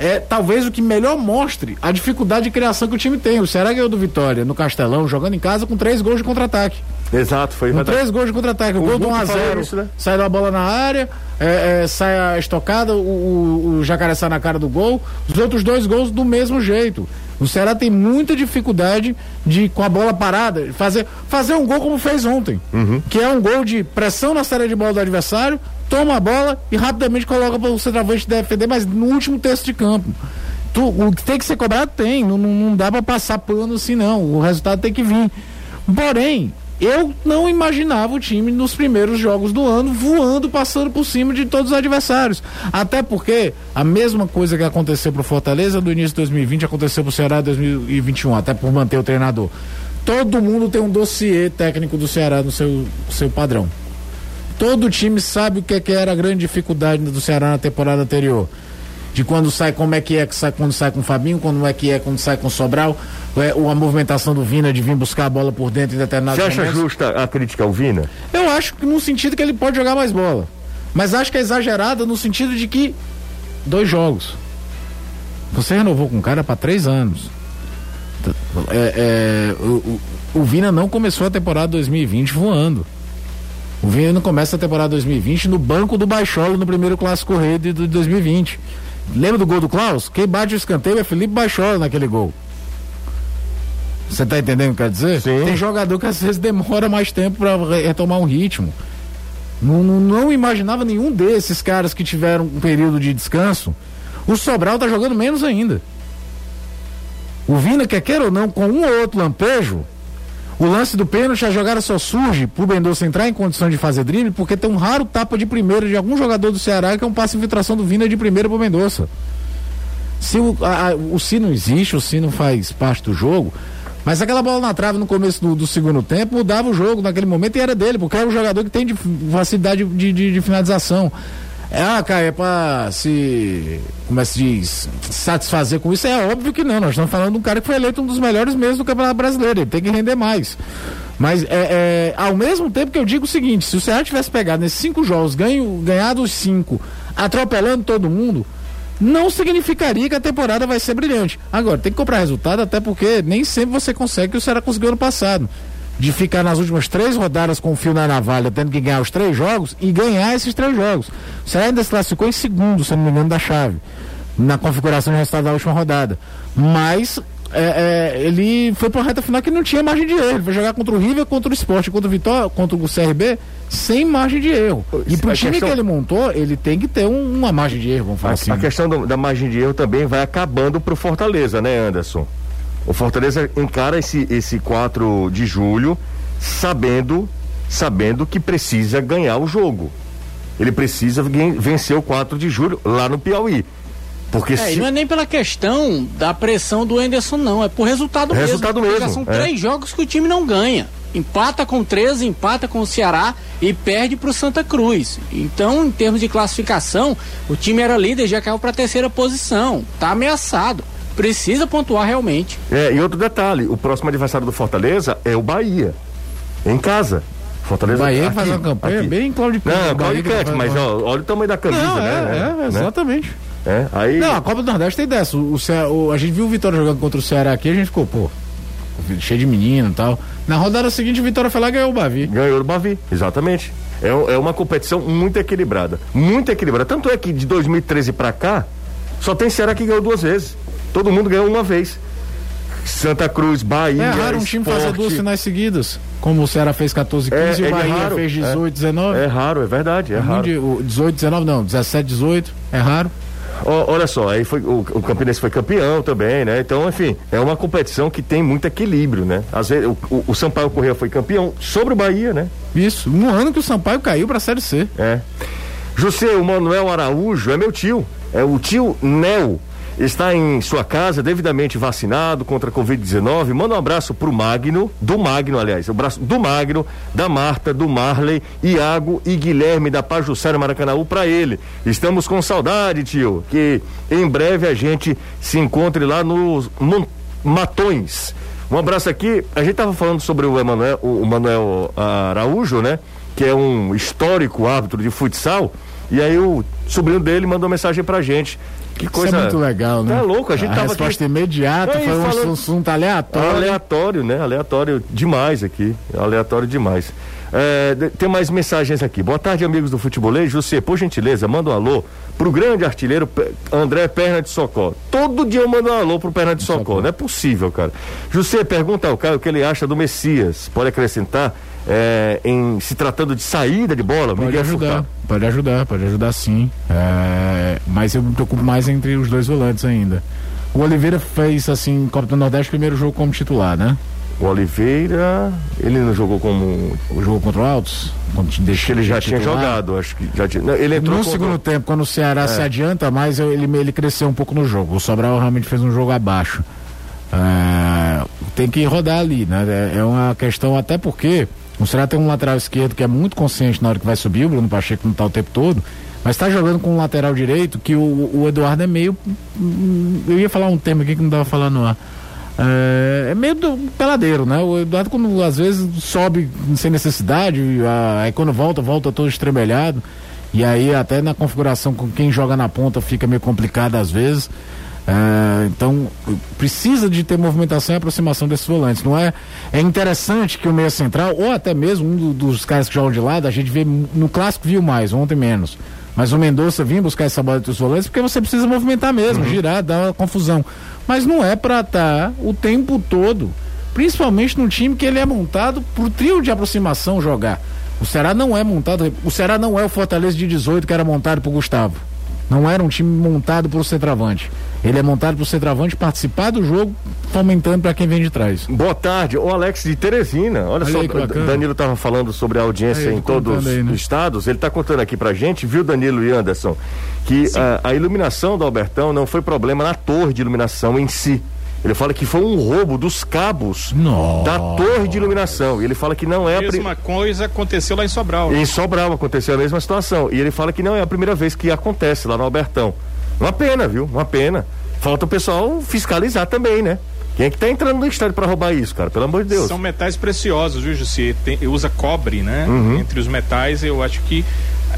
é talvez o que melhor mostre a dificuldade de criação que o time tem. O Ceará ganhou do Vitória no Castelão, jogando em casa com três gols de contra-ataque. Exato, foi Com verdade. três gols de contra-ataque. O, O gol do Guto 1x0. falou isso, né? Sai da bola na área, é, é, sai a estocada, o, o, o jacaré sai na cara do gol. Os outros dois gols do mesmo jeito. O Ceará tem muita dificuldade de, com a bola parada, fazer, fazer um gol como fez ontem. Uhum. Que é um gol de pressão na série de bola do adversário, toma a bola e rapidamente coloca para o centroavante defender, mas no último terço de campo. Tu- o que tem que ser cobrado tem, não, não, não dá para passar pano assim não, o resultado tem que vir. Porém, eu não imaginava o time nos primeiros jogos do ano voando, passando por cima de todos os adversários. Até porque a mesma coisa que aconteceu pro Fortaleza do início de 2020 aconteceu pro Ceará em 2021, até por manter o treinador. Todo mundo tem um dossiê técnico do Ceará no seu, seu padrão. Todo time sabe o que, é que era a grande dificuldade do Ceará na temporada anterior. De quando sai, como é que é que sai quando sai com o Fabinho, como é que é quando sai com o Sobral, é, ou a movimentação do Vina de vir buscar a bola por dentro em determinados Você acha momentos. justa a crítica ao Vina? Eu acho que no sentido que ele pode jogar mais bola. Mas acho que é exagerada no sentido de que dois jogos. Você renovou com o cara para três anos. É, é, o, o, Vina não começou a temporada 2020 voando. O Vina não começa a temporada 2020 no banco do Baixola no primeiro clássico rei de, de 2020. Lembra do gol do Klaus? Quem bate o escanteio é Felipe Baixola naquele gol. Você tá entendendo o que quer dizer? Sim. Tem jogador que às vezes demora mais tempo para retomar um ritmo. Não, não, não imaginava nenhum desses caras que tiveram um período de descanso. O Sobral tá jogando menos ainda. O Vina, quer queira ou não, com um ou outro lampejo, o lance do pênalti, a jogada só surge pro Mendonça entrar em condição de fazer drible, porque tem um raro tapa de primeira de algum jogador do Ceará que é um passe infiltração do Vina de primeira pro Mendonça. Se o, a- o Sino existe, o Sino faz parte do jogo, mas aquela bola na trave no começo do, do segundo tempo mudava o jogo naquele momento e era dele, porque era um jogador que tem de- facilidade de, de- de finalização. É, ah, cara, é pra se. Como é que se diz? Satisfazer com isso? É óbvio que não. Nós estamos falando de um cara que foi eleito um dos melhores mesmo do Campeonato Brasileiro. Ele tem que render mais. Mas é, é, ao mesmo tempo que eu digo o seguinte: se o Ceará tivesse pegado nesses cinco jogos, ganho, ganhado os cinco, atropelando todo mundo, não significaria que a temporada vai ser brilhante. Agora, tem que comprar resultado, até porque nem sempre você consegue o que o Ceará conseguiu ano passado. De ficar nas últimas três rodadas com o fio na navalha, tendo que ganhar os três jogos e ganhar esses três jogos. O Ceará ainda se classificou em segundo, se não me engano, da chave, na configuração de resultado da última rodada. Mas é, é, ele foi para uma reta final que não tinha margem de erro. Ele foi jogar contra o River, contra o Sport, contra o Vitória, contra o CRB, sem margem de erro. E pro A time questão- que ele montou, ele tem que ter um- uma margem de erro, vamos falar A, assim. a questão do- da margem de erro também vai acabando pro Fortaleza, né, Anderson? O Fortaleza encara esse, esse 4 de julho sabendo, sabendo que precisa ganhar o jogo. Ele precisa ven- vencer o 4 de julho lá no Piauí. Porque É, se. e não é nem pela questão da pressão do Enderson, não. É por resultado, Resultado mesmo. Já mesmo, são é. três jogos que o time não ganha. Empata com 13, empata com o Ceará e perde pro Santa Cruz. Então, em termos de classificação, o time era líder, já caiu pra terceira posição. Tá ameaçado. Precisa pontuar realmente. É, e outro detalhe: o próximo adversário do Fortaleza é o Bahia. Em casa. Fortaleza Bahia aqui, faz uma campanha aqui. bem Claudicante. Não, Bahia Claudicante, que faz mas ó, olha o tamanho da camisa, Não, né? é, é, Né? exatamente. É, aí. Não, a Copa do Nordeste tem dessa. O, o- a gente viu o Vitória jogando contra o Ceará aqui, a gente ficou, pô, cheio de menino e tal. Na rodada seguinte, o Vitória foi lá e ganhou o Bavi. Ganhou do Bavi, exatamente. É, é uma competição muito equilibrada. Muito equilibrada. Tanto é que de 2013 pra cá, só tem Ceará que ganhou duas vezes. Todo mundo ganhou uma vez. Santa Cruz, Bahia. É raro um time fazer Sport. duas finais seguidas. Como o Ceará fez 14, 15 É, e é o Bahia raro, fez é. 18, 19. É raro, é verdade, é raro. de- o 18, 19 não, 17, 18, é raro. Ó, olha só, aí foi, o, o Campinense foi campeão também, né? Então, enfim, é uma competição que tem muito equilíbrio, né? Às vezes o, o, o Sampaio Correia foi campeão sobre o Bahia, né? Isso, um ano que o Sampaio caiu pra Série C. É. José, o Manuel Araújo é meu tio. É o tio Nel. Está em sua casa devidamente vacinado contra a Covid-19, manda um abraço pro Magno, do Magno, aliás, o abraço do Magno, da Marta, do Marley, Iago e Guilherme da Pajussara Maracanãú para ele. Estamos com saudade, tio, que em breve a gente se encontre lá nos Matões. Um abraço aqui. A gente tava falando sobre o Emanuel, o Manuel Araújo, né? Que é um histórico árbitro de futsal. E aí o sobrinho dele mandou mensagem pra gente. Que coisa. Isso é muito legal, né? Tá louco, a gente tava resposta aqui- imediata, Aí, foi um falando- assunto aleatório. Aleatório, né? Aleatório demais aqui. Aleatório demais. É, tem mais mensagens aqui. Boa tarde, amigos do Futebolês. José, por gentileza, manda um alô pro grande artilheiro André Perna de Socó. Todo dia eu mando um alô pro Perna de Socó. Não é possível, cara. José, pergunta ao Caio o que ele acha do Messias. Pode acrescentar é, em se tratando de saída de bola? Pode Miguel ajudar, Furtado. pode ajudar, pode ajudar sim. É, mas eu me preocupo mais entre os dois volantes ainda. O Oliveira fez, assim, Copa do Nordeste, primeiro jogo como titular, né? O Oliveira, ele não jogou como. O jogo contra o Altos? Deixa que ele já tinha jogado, acho que já tinha. não, ele entrou No contra- segundo tempo, quando o Ceará se adianta mais, ele, ele cresceu um pouco no jogo. O Sobral realmente fez um jogo abaixo. É, tem que rodar ali, né? É, é uma questão, até porque Ceará tem um lateral esquerdo que é muito consciente na hora que vai subir, o Bruno Pacheco não tá o tempo todo, mas está jogando com um lateral direito que o, o Eduardo é meio. hum, Eu ia falar um termo aqui que não dava falar no ar. É, é meio do peladeiro, né? O Eduardo, quando às vezes sobe sem necessidade, aí quando volta, volta todo estrembelhado. E aí, até na configuração com quem joga na ponta fica meio complicado às vezes. É, então, precisa de ter movimentação e aproximação desses volantes. Não é? É interessante que o meia central, ou até mesmo um do- dos caras que jogam de lado, a gente vê no clássico viu mais, ontem menos. Mas o Mendonça vinha buscar essa bola entre os volantes porque você precisa movimentar mesmo, girar, dar uma confusão. Mas não é pra estar o tempo todo, principalmente num time que ele é montado pro trio de aproximação jogar. O Ceará não é montado, o Ceará não é o Fortaleza de 18 que era montado pro Gustavo. Não era um time montado pro centroavante. Ele é montado pro centroavante participar do jogo, fomentando para quem vem de trás. Boa tarde, o Alex de Teresina. Olha, Olha só, aí. Danilo estava falando sobre a audiência Aí, em ele todos aí, né? os estados. Ele está contando aqui pra gente, viu, Danilo e Anderson, que ah, a, iluminação do Albertão não foi problema na torre de iluminação em si. Ele fala que foi um roubo dos cabos Nossa. da torre de iluminação. E ele fala que não é A mesma coisa aconteceu lá em Sobral. né? em Sobral aconteceu a mesma situação. E ele fala que não é a primeira vez que acontece lá no Albertão. Uma pena, viu? Uma pena. Falta o pessoal fiscalizar também, né? Quem é que tá entrando no estádio pra roubar isso, cara? Pelo amor de Deus. São metais preciosos, viu, Jussi? Tem- Usa cobre, né? Uhum. Entre os metais, eu acho que.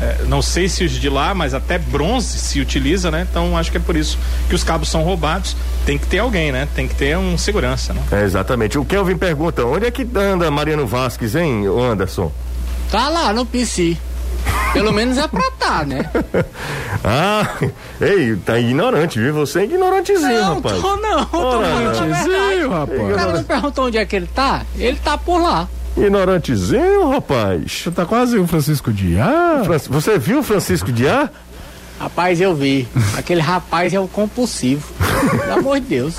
Eh, não sei se os de lá, mas até bronze se utiliza, né? Então acho que é por isso que os cabos são roubados. Tem que ter alguém, né? Tem que ter um segurança, né? É, exatamente. O Kelvin pergunta: onde é que anda Mariano Vasquez, hein, Anderson? Tá lá no PC. Pelo menos é pra tá, né? (laughs) Ah, ei, tá ignorante, viu? Você é ignorantezinho, Não, rapaz. tô não, tô verdade. Sim, O rapaz. cara me perguntou onde é que ele tá, ele tá por lá. Ignorantezinho, rapaz. Você tá quase o Francisco Diá. Fran- Você viu o Francisco Diá? Rapaz, eu vi. Aquele rapaz é o compulsivo. Pelo amor de Deus.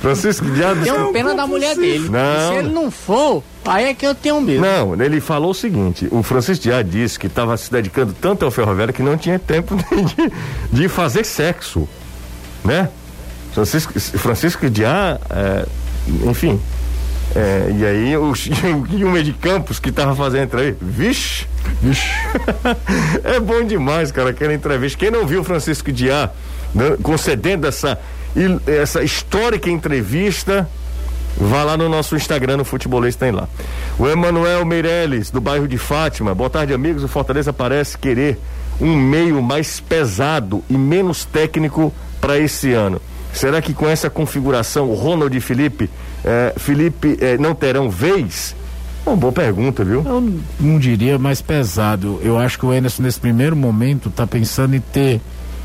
Francisco Diá disse- Tenho pena da mulher dele. Não. Se ele não for, aí é que eu tenho medo. Não, ele falou o seguinte: o Francisco Diá disse que estava se dedicando tanto ao ferroviário que não tinha tempo (laughs) nem de, de fazer sexo. Né? Francisco, Francisco Diá, é, enfim. É, e aí o, (laughs) e meio de Campos que tava fazendo entrevista. Vixe! Vixe. (laughs) é bom demais, cara, aquela entrevista. Quem não viu Francisco Diá né, concedendo essa, essa histórica entrevista, vá lá no nosso Instagram, no Futebolês tem lá. O Emanuel Meirelles, do bairro de Fátima. Boa tarde, amigos. O Fortaleza parece querer um meio mais pesado e menos técnico para esse ano. Será que com essa configuração, o Ronald e Felipe, eh, Felipe eh, não terão vez? Uma boa pergunta, viu? Eu não- não diria mais pesado. Eu acho que o Anderson, nesse primeiro momento, tá pensando em ter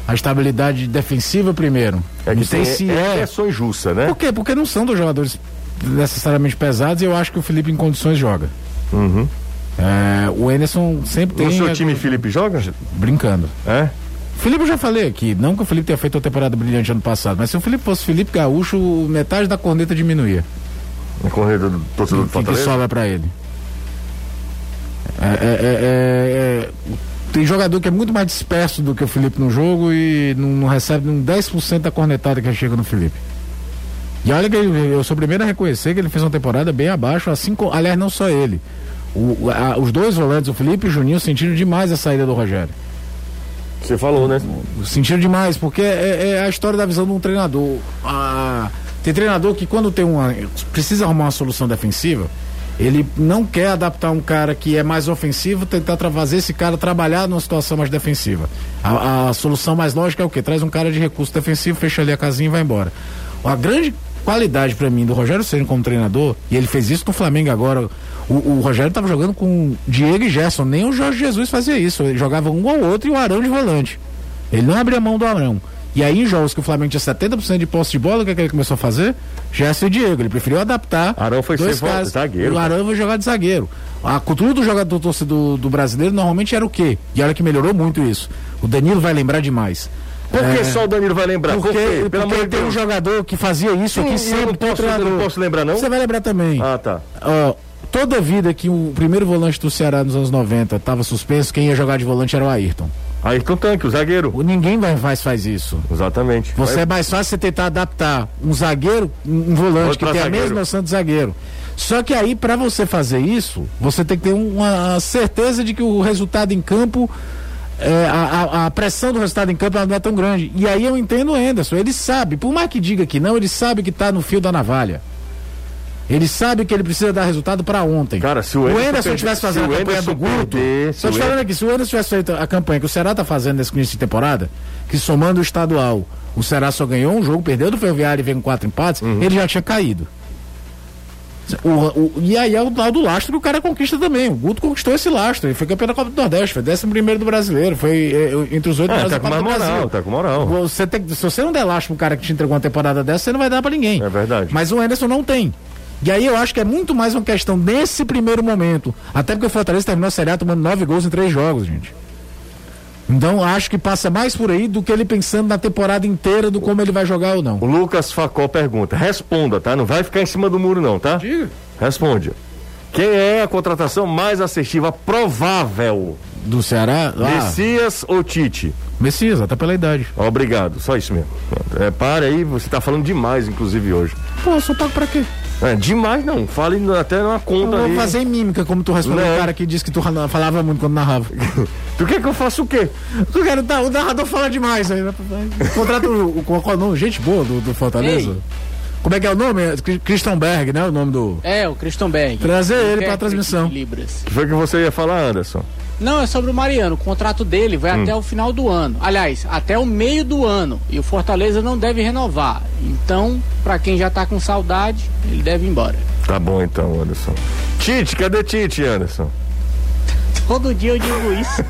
a estabilidade defensiva primeiro. É não que sei tem se é, é. é só injusta, né? Por quê? Porque não são dois jogadores necessariamente pesados e eu acho que o Felipe em condições joga. Uhum. É, o Anderson sempre tem. No seu time, Felipe joga? Brincando. É? Felipe eu já falei aqui, não que o Felipe tenha feito uma temporada brilhante ano passado, mas se o Felipe fosse Felipe Gaúcho, metade da corneta diminuía. Na corrida do torcedor do que, que Fortaleza? sobra pra ele. É, é, é, é, é, tem jogador que é muito mais disperso do que o Felipe no jogo e não, não recebe um 10% da cornetada que chega no Felipe. E olha que eu, eu sou o primeiro a reconhecer que ele fez uma temporada bem abaixo, assim como, aliás, não só ele. O, a, os dois volantes, o Felipe e o Juninho, sentiram demais a saída do Rogério. Você falou, né? Sentiram demais, porque é, é a história da visão de um treinador. Ah, tem treinador que quando tem uma. precisa arrumar uma solução defensiva, ele não quer adaptar um cara que é mais ofensivo, tentar fazer esse cara trabalhar numa situação mais defensiva. A, a solução mais lógica é o quê? Traz um cara de recurso defensivo, fecha ali a casinha e vai embora. A grande qualidade para mim do Rogério Ceni como treinador, e ele fez isso no Flamengo agora. O, o Rogério estava jogando com Diego e Gerson, nem o Jorge Jesus fazia isso. Ele jogava um ao outro e o Arão de volante. Ele não abria mão do Arão. E aí, em jogos que o Flamengo tinha 70% de posse de bola, o que, é que ele começou a fazer? Gerson e Diego. Ele preferiu adaptar. Arão foi dois ser caras. zagueiro. O Arão foi jogar de zagueiro. A cultura do jogador torcedor do brasileiro normalmente era o quê? E olha que melhorou muito isso. O Danilo vai lembrar demais. Por que É, só o Danilo vai lembrar? Porque, Por quê? Pelo porque tem um jogador que fazia isso Sim, aqui eu sempre. não tem um posso- eu não posso lembrar, não? Você vai lembrar também. Ah, tá. Ó, toda vida que o primeiro volante do Ceará nos anos 90 estava suspenso, quem ia jogar de volante era o Ayrton. Ayrton Tanque, o zagueiro. O- Ninguém vai, faz, isso. Exatamente. Você Vai- é mais fácil você tentar adaptar um zagueiro, um volante Outro que tem a zagueiro. mesma noção de zagueiro. Só que aí, para você fazer isso, você tem que ter uma certeza de que o resultado em campo. É, a, a- pressão do resultado em campo não é tão grande. E aí eu entendo o Anderson. Ele sabe, por mais que diga que não, ele sabe que tá no fio da navalha. Ele sabe que ele precisa dar resultado para ontem. Cara, se o o Anderson Anderson perder- tivesse se fazendo o a campanha Anderson do Guto. Tô te o falando aqui, se o Anderson tivesse feito a campanha que o Ceará tá fazendo nesse início de temporada, que somando o estadual, o Ceará só ganhou um jogo, perdeu do Ferroviário e veio com quatro empates, Uhum. ele já tinha caído. O- o- e aí é o tal do lastro que o cara conquista também. O Guto conquistou esse lastro. Ele foi campeão da Copa do Nordeste, foi décimo primeiro do brasileiro, foi é, entre os oito É, tá com mais moral, Brasil. tá com moral. Você tem, se você não der lastro pro cara que te entregou uma temporada dessa, você não vai dar pra ninguém. É verdade. Mas o Anderson não tem. E aí eu acho que é muito mais uma questão desse primeiro momento. Até porque o Fortaleza terminou a Série A tomando nove gols em três jogos, gente. Então acho que passa mais por aí do que ele pensando na temporada inteira do como ele vai jogar ou não. O Lucas Facó pergunta. Responda, tá? Não vai ficar em cima do muro, não, tá? Diga. Responde. Quem é a contratação mais assertiva provável? Do Ceará? Ah, Messias ou Tite? Messias, até pela idade. Obrigado, só isso mesmo. É, pare aí, você tá falando demais, inclusive, hoje. Pô, eu só pago pra quê? É, demais não, fale até numa Eu conta vou aí. fazer em mímica, como tu respondeu o cara que disse que tu falava muito quando narrava. (laughs) Tu quer que eu faça o quê? Tu quer, tá, o narrador fala demais aí. né? Contrata o, o, qual é o nome? Gente boa do, do Fortaleza. Ei. Como é que é o nome? É Cri- Christian Berg, né? O nome do. É, o Christian Berg. Trazer ele pra Intérprete transmissão. Libras. O que foi que você ia falar, Anderson? Não, é sobre o Mariano. O contrato dele vai até o final do ano. Aliás, até o meio do ano. E o Fortaleza não deve renovar. Então, pra quem já tá com saudade, ele deve ir embora. Tá bom então, Anderson. Tite, cadê Tite, Anderson? Todo dia eu digo isso.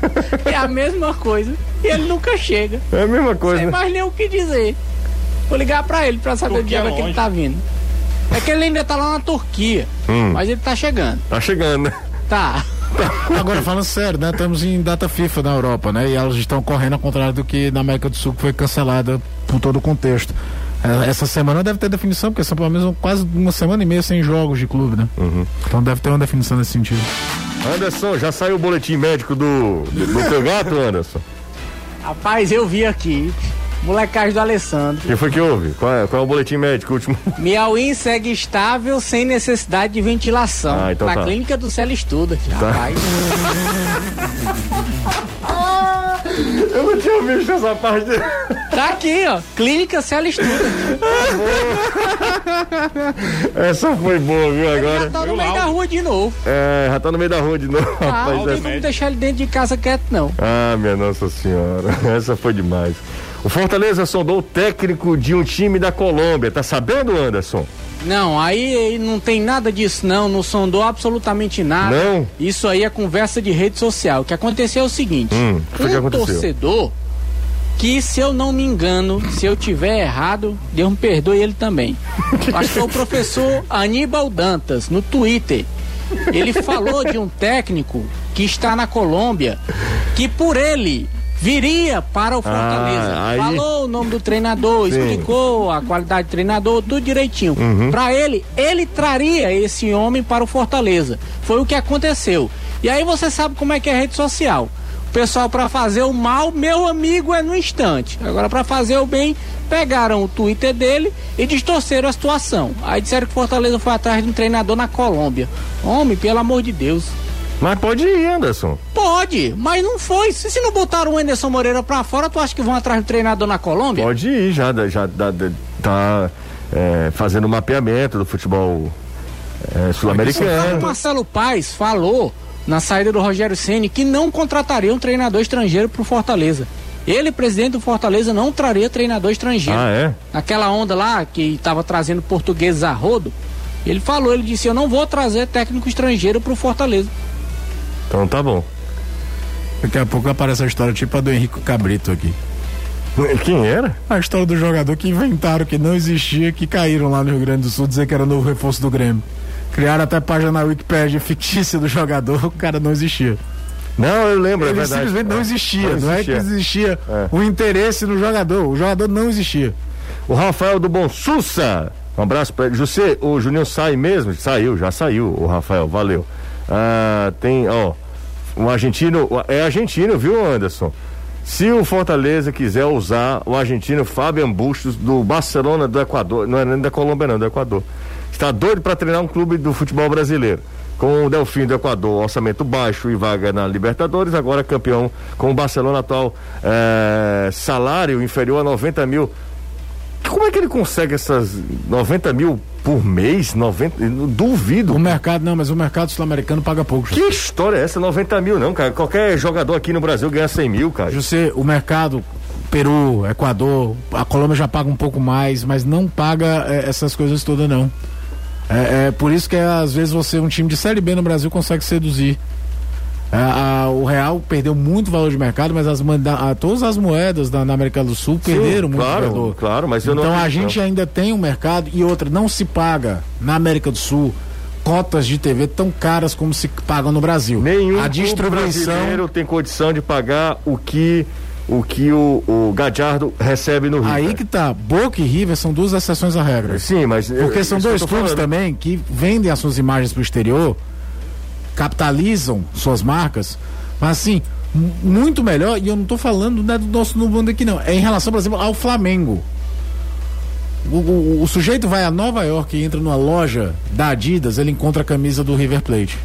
é a mesma coisa. E ele nunca chega. É a mesma Não coisa, tem né? mais nem o que dizer. Vou ligar pra ele pra saber o Turquia dia que ele tá vindo. É que ele ainda tá lá na Turquia. Hum. Mas ele tá chegando. Tá chegando, né? Tá. Agora, falando sério, né? Estamos em data FIFA na Europa, né? E elas estão correndo ao contrário do que na América do Sul, que foi cancelada por todo o contexto. É, Essa semana deve ter definição, porque são pelo menos quase uma semana e meia sem jogos de clube, né? Então deve ter uma definição nesse sentido. Anderson, já saiu o boletim médico do, do, do teu gato, Anderson? Rapaz, eu vi aqui. Molecagem do Alessandro. O que foi que houve? Qual é, qual é o boletim médico último? (laughs) Miauí segue estável sem necessidade de ventilação. Ah, então na tá. clínica do Célio Estuda. Rapaz, (laughs) Eu não tinha visto essa parte. tá aqui, ó. Clínica Célio Estuda. (laughs) Essa foi boa, viu? Já Agora. tá no meio da rua de novo. É, já tá no meio da rua de novo, Ah, rapaz. não tem essa- como deixar ele dentro de casa quieto, não. Ah, minha Nossa Senhora. Essa foi demais. O Fortaleza sondou o técnico de um time da Colômbia. Tá sabendo, Anderson? Não, aí não tem nada disso, não. Não sondou absolutamente nada. Não? Isso aí é conversa de rede social. O que aconteceu é o seguinte: Hum, o que foi que um aconteceu? torcedor que, se eu não me engano, se eu tiver errado, Deus me perdoe ele também. Acho que é o professor Aníbal Dantas, no Twitter. Ele falou de um técnico que está na Colômbia, que por ele viria para o Fortaleza. Ah, aí- Falou o nome do treinador, Sim. explicou a qualidade do treinador, tudo direitinho. Uhum. Para ele, ele traria esse homem para o Fortaleza. Foi o que aconteceu. E aí você sabe como é que é a rede social. pessoal para fazer o mal, meu amigo, é no instante. Agora para fazer o bem, pegaram o Twitter dele e distorceram a situação. Aí disseram que Fortaleza foi atrás de um treinador na Colômbia. Homem, pelo amor de Deus. Mas pode ir, Anderson. Pode, mas não foi. Se, se não botaram o Anderson Moreira pra fora, tu acha que vão atrás do treinador na Colômbia? Pode ir, já, já, já tá é, fazendo o mapeamento do futebol é, O sul-americano. Marcelo Paes falou na saída do Rogério Ceni que não contrataria um treinador estrangeiro pro Fortaleza. Ele, presidente do Fortaleza, não traria treinador estrangeiro. Ah, é? Naquela onda lá que estava trazendo portugueses a rodo, ele falou, ele disse, eu não vou trazer técnico estrangeiro pro Fortaleza. Então tá bom. Daqui a pouco aparece a história tipo a do Henrique Cabrito aqui. Quem era? A história do jogador que inventaram que não existia, que caíram lá no Rio Grande do Sul dizer que era novo reforço do Grêmio. Criaram até página na Wikipédia fictícia do jogador, (laughs) o cara não existia. Não, eu lembro, é Ele verdade. simplesmente não É. existia. Não, é que existia É. o interesse no jogador. O jogador não existia. O Rafael do Bom Sussa. Um abraço pra ele. José, o Juninho sai mesmo? Saiu, já saiu, o Rafael, valeu. Ah, tem, ó, um argentino, é argentino, viu, Anderson? Se o Fortaleza quiser usar o argentino Fabian Bustos do Barcelona do Equador, não é nem da Colômbia, não, do Equador. Está doido para treinar um clube do futebol brasileiro. Com o Delfim do Equador, orçamento baixo e vaga na Libertadores, agora campeão com o Barcelona atual, eh, salário inferior a 90 mil. Como é que ele consegue essas 90 mil por mês? 90, eu duvido. O mercado, não, mas o mercado sul-americano paga pouco. Que história é essa? 90 mil, não, cara. Qualquer jogador aqui no Brasil ganha 100 mil, cara. José, o mercado, Peru, Equador, a Colômbia já paga um pouco mais, mas não paga é, essas coisas todas, não. É, é por isso que às vezes você, um time de Série B no Brasil, consegue seduzir. É, a- o real perdeu muito valor de mercado, mas as, manda- a- todas as moedas da, na América do Sul perderam muito claro, valor. claro, mas eu não Então a gente ainda tem um mercado e outra, não se paga na América do Sul cotas de TV tão caras como se pagam no Brasil. Nenhum a distribuição brasileiro tem condição de pagar o que o que o, o Gadiardo recebe no Rio. Aí que tá, Boca e River são duas exceções à regra. Sim, mas Porque eu- são dois clubes também que vendem as suas imagens pro exterior, capitalizam suas marcas, mas assim, mu- muito melhor, e eu não tô falando né, do nosso no mundo aqui não, é em relação, por exemplo, ao Flamengo. O, o- o sujeito vai a Nova York e entra numa loja da Adidas, ele encontra a camisa do River Plate.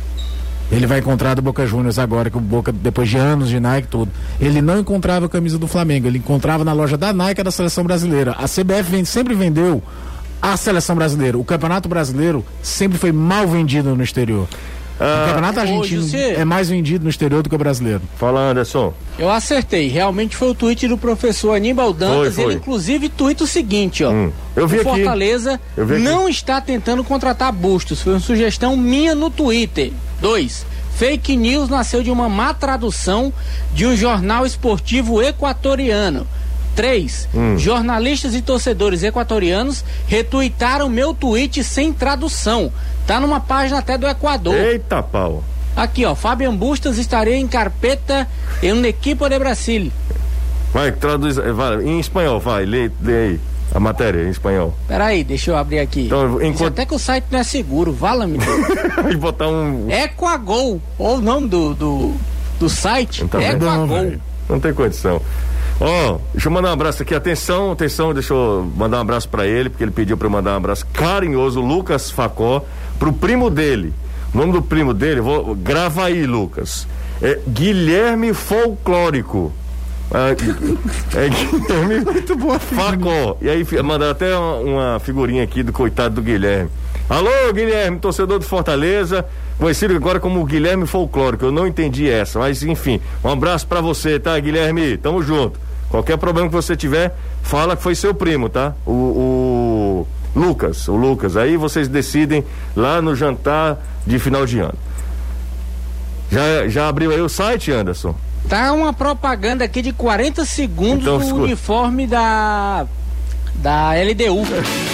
Ele vai encontrar do Boca Juniors agora, que o Boca, depois de anos de Nike tudo. Ele não encontrava a camisa do Flamengo, ele encontrava na loja da Nike da seleção brasileira. A CBF vem- sempre vendeu a seleção brasileira. O Campeonato Brasileiro sempre foi mal vendido no exterior. O Campeonato Argentino é mais vendido no exterior do que o brasileiro. Fala, Anderson. Eu acertei, realmente foi o tweet do professor Aníbal Dantas. Foi, foi. Ele inclusive tuita o seguinte, ó. Hum, eu vi o aqui. Fortaleza Eu vi aqui. não está tentando contratar bustos. Foi uma sugestão minha no Twitter. Dois. Fake news nasceu de uma má tradução de um jornal esportivo equatoriano. Três. Hum. Jornalistas e torcedores equatorianos retuitaram meu tweet sem tradução. Tá numa página até do Equador. Eita pau. Aqui, ó. Fabian Bustas estaria em carpeta em uma equipe de Brasil. Vai, traduz. Vai, em espanhol, vai, lê, lê aí a matéria em espanhol. Peraí, deixa eu abrir aqui. Então, enquanto- Até que o site não é seguro, vala-me. (laughs) E botar um. Equagol, ou o nome do, do, do site? Não, Equagol. velho. Não tem condição. Ó, deixa eu mandar um abraço aqui. Atenção, atenção, deixa eu mandar um abraço pra ele, porque ele pediu pra eu mandar um abraço carinhoso, Lucas Facó, pro primo dele. O nome do primo dele, vou, grava aí, Lucas. É Guilherme Folclórico. É, (laughs) é Guilherme (laughs) Muito boa Facó. E aí mandaram até uma, uma figurinha aqui do coitado do Guilherme. Alô, Guilherme, torcedor do Fortaleza, conhecido agora como Guilherme Folclórico. Eu não entendi essa, mas enfim, um abraço pra você, tá, Guilherme? Tamo junto. Qualquer problema que você tiver, fala que foi seu primo, tá? O, o Lucas, o Lucas. Aí vocês decidem lá no jantar de final de ano. Já, já abriu aí o site, Anderson? Tá uma propaganda aqui de 40 segundos Então, do escuta. uniforme da da LDU. (laughs)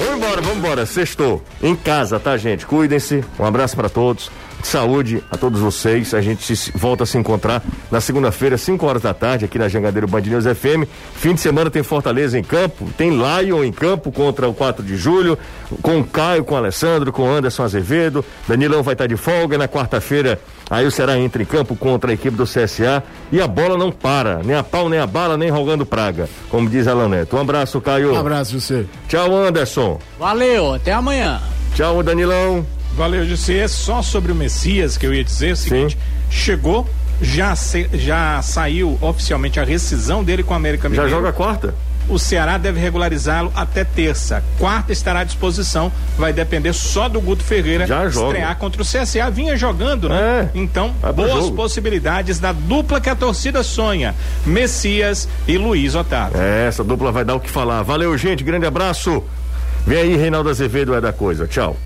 Vamos embora, vamos embora. Sextou. Em casa, tá, gente? Cuidem-se. Um abraço pra todos. Saúde a todos vocês. A gente se, volta a se encontrar na segunda-feira, 5 horas da tarde, aqui na Jangadeiro Band News FM. Fim de semana tem Fortaleza em campo, tem Lion em campo contra o 4 de julho, com o Caio, com o Alessandro, com o Anderson Azevedo. Danilão vai estar de folga. Na quarta-feira, aí o Ceará entra em campo contra a equipe do CSA e a bola não para, nem a pau, nem a bala, nem rogando praga, como diz Alan Neto. Um abraço, Caio. Um abraço, você. Tchau, Anderson. Valeu, até amanhã. Tchau, Danilão. Valeu, José. Só sobre o Messias que eu ia dizer o seguinte: Sim. chegou, já, se- já saiu oficialmente a rescisão dele com a América Já Mineiro. joga quarta? O Ceará deve regularizá-lo até terça. Quarta estará à disposição. Vai depender só do Guto Ferreira Já joga. estrear contra o CSA. Vinha jogando, né? É. Então, boas jogo. possibilidades da dupla que a torcida sonha: Messias e Luiz Otávio. É, essa dupla vai dar o que falar. Valeu, gente. Grande abraço. Vem aí, Reinaldo Azevedo é da coisa. Tchau.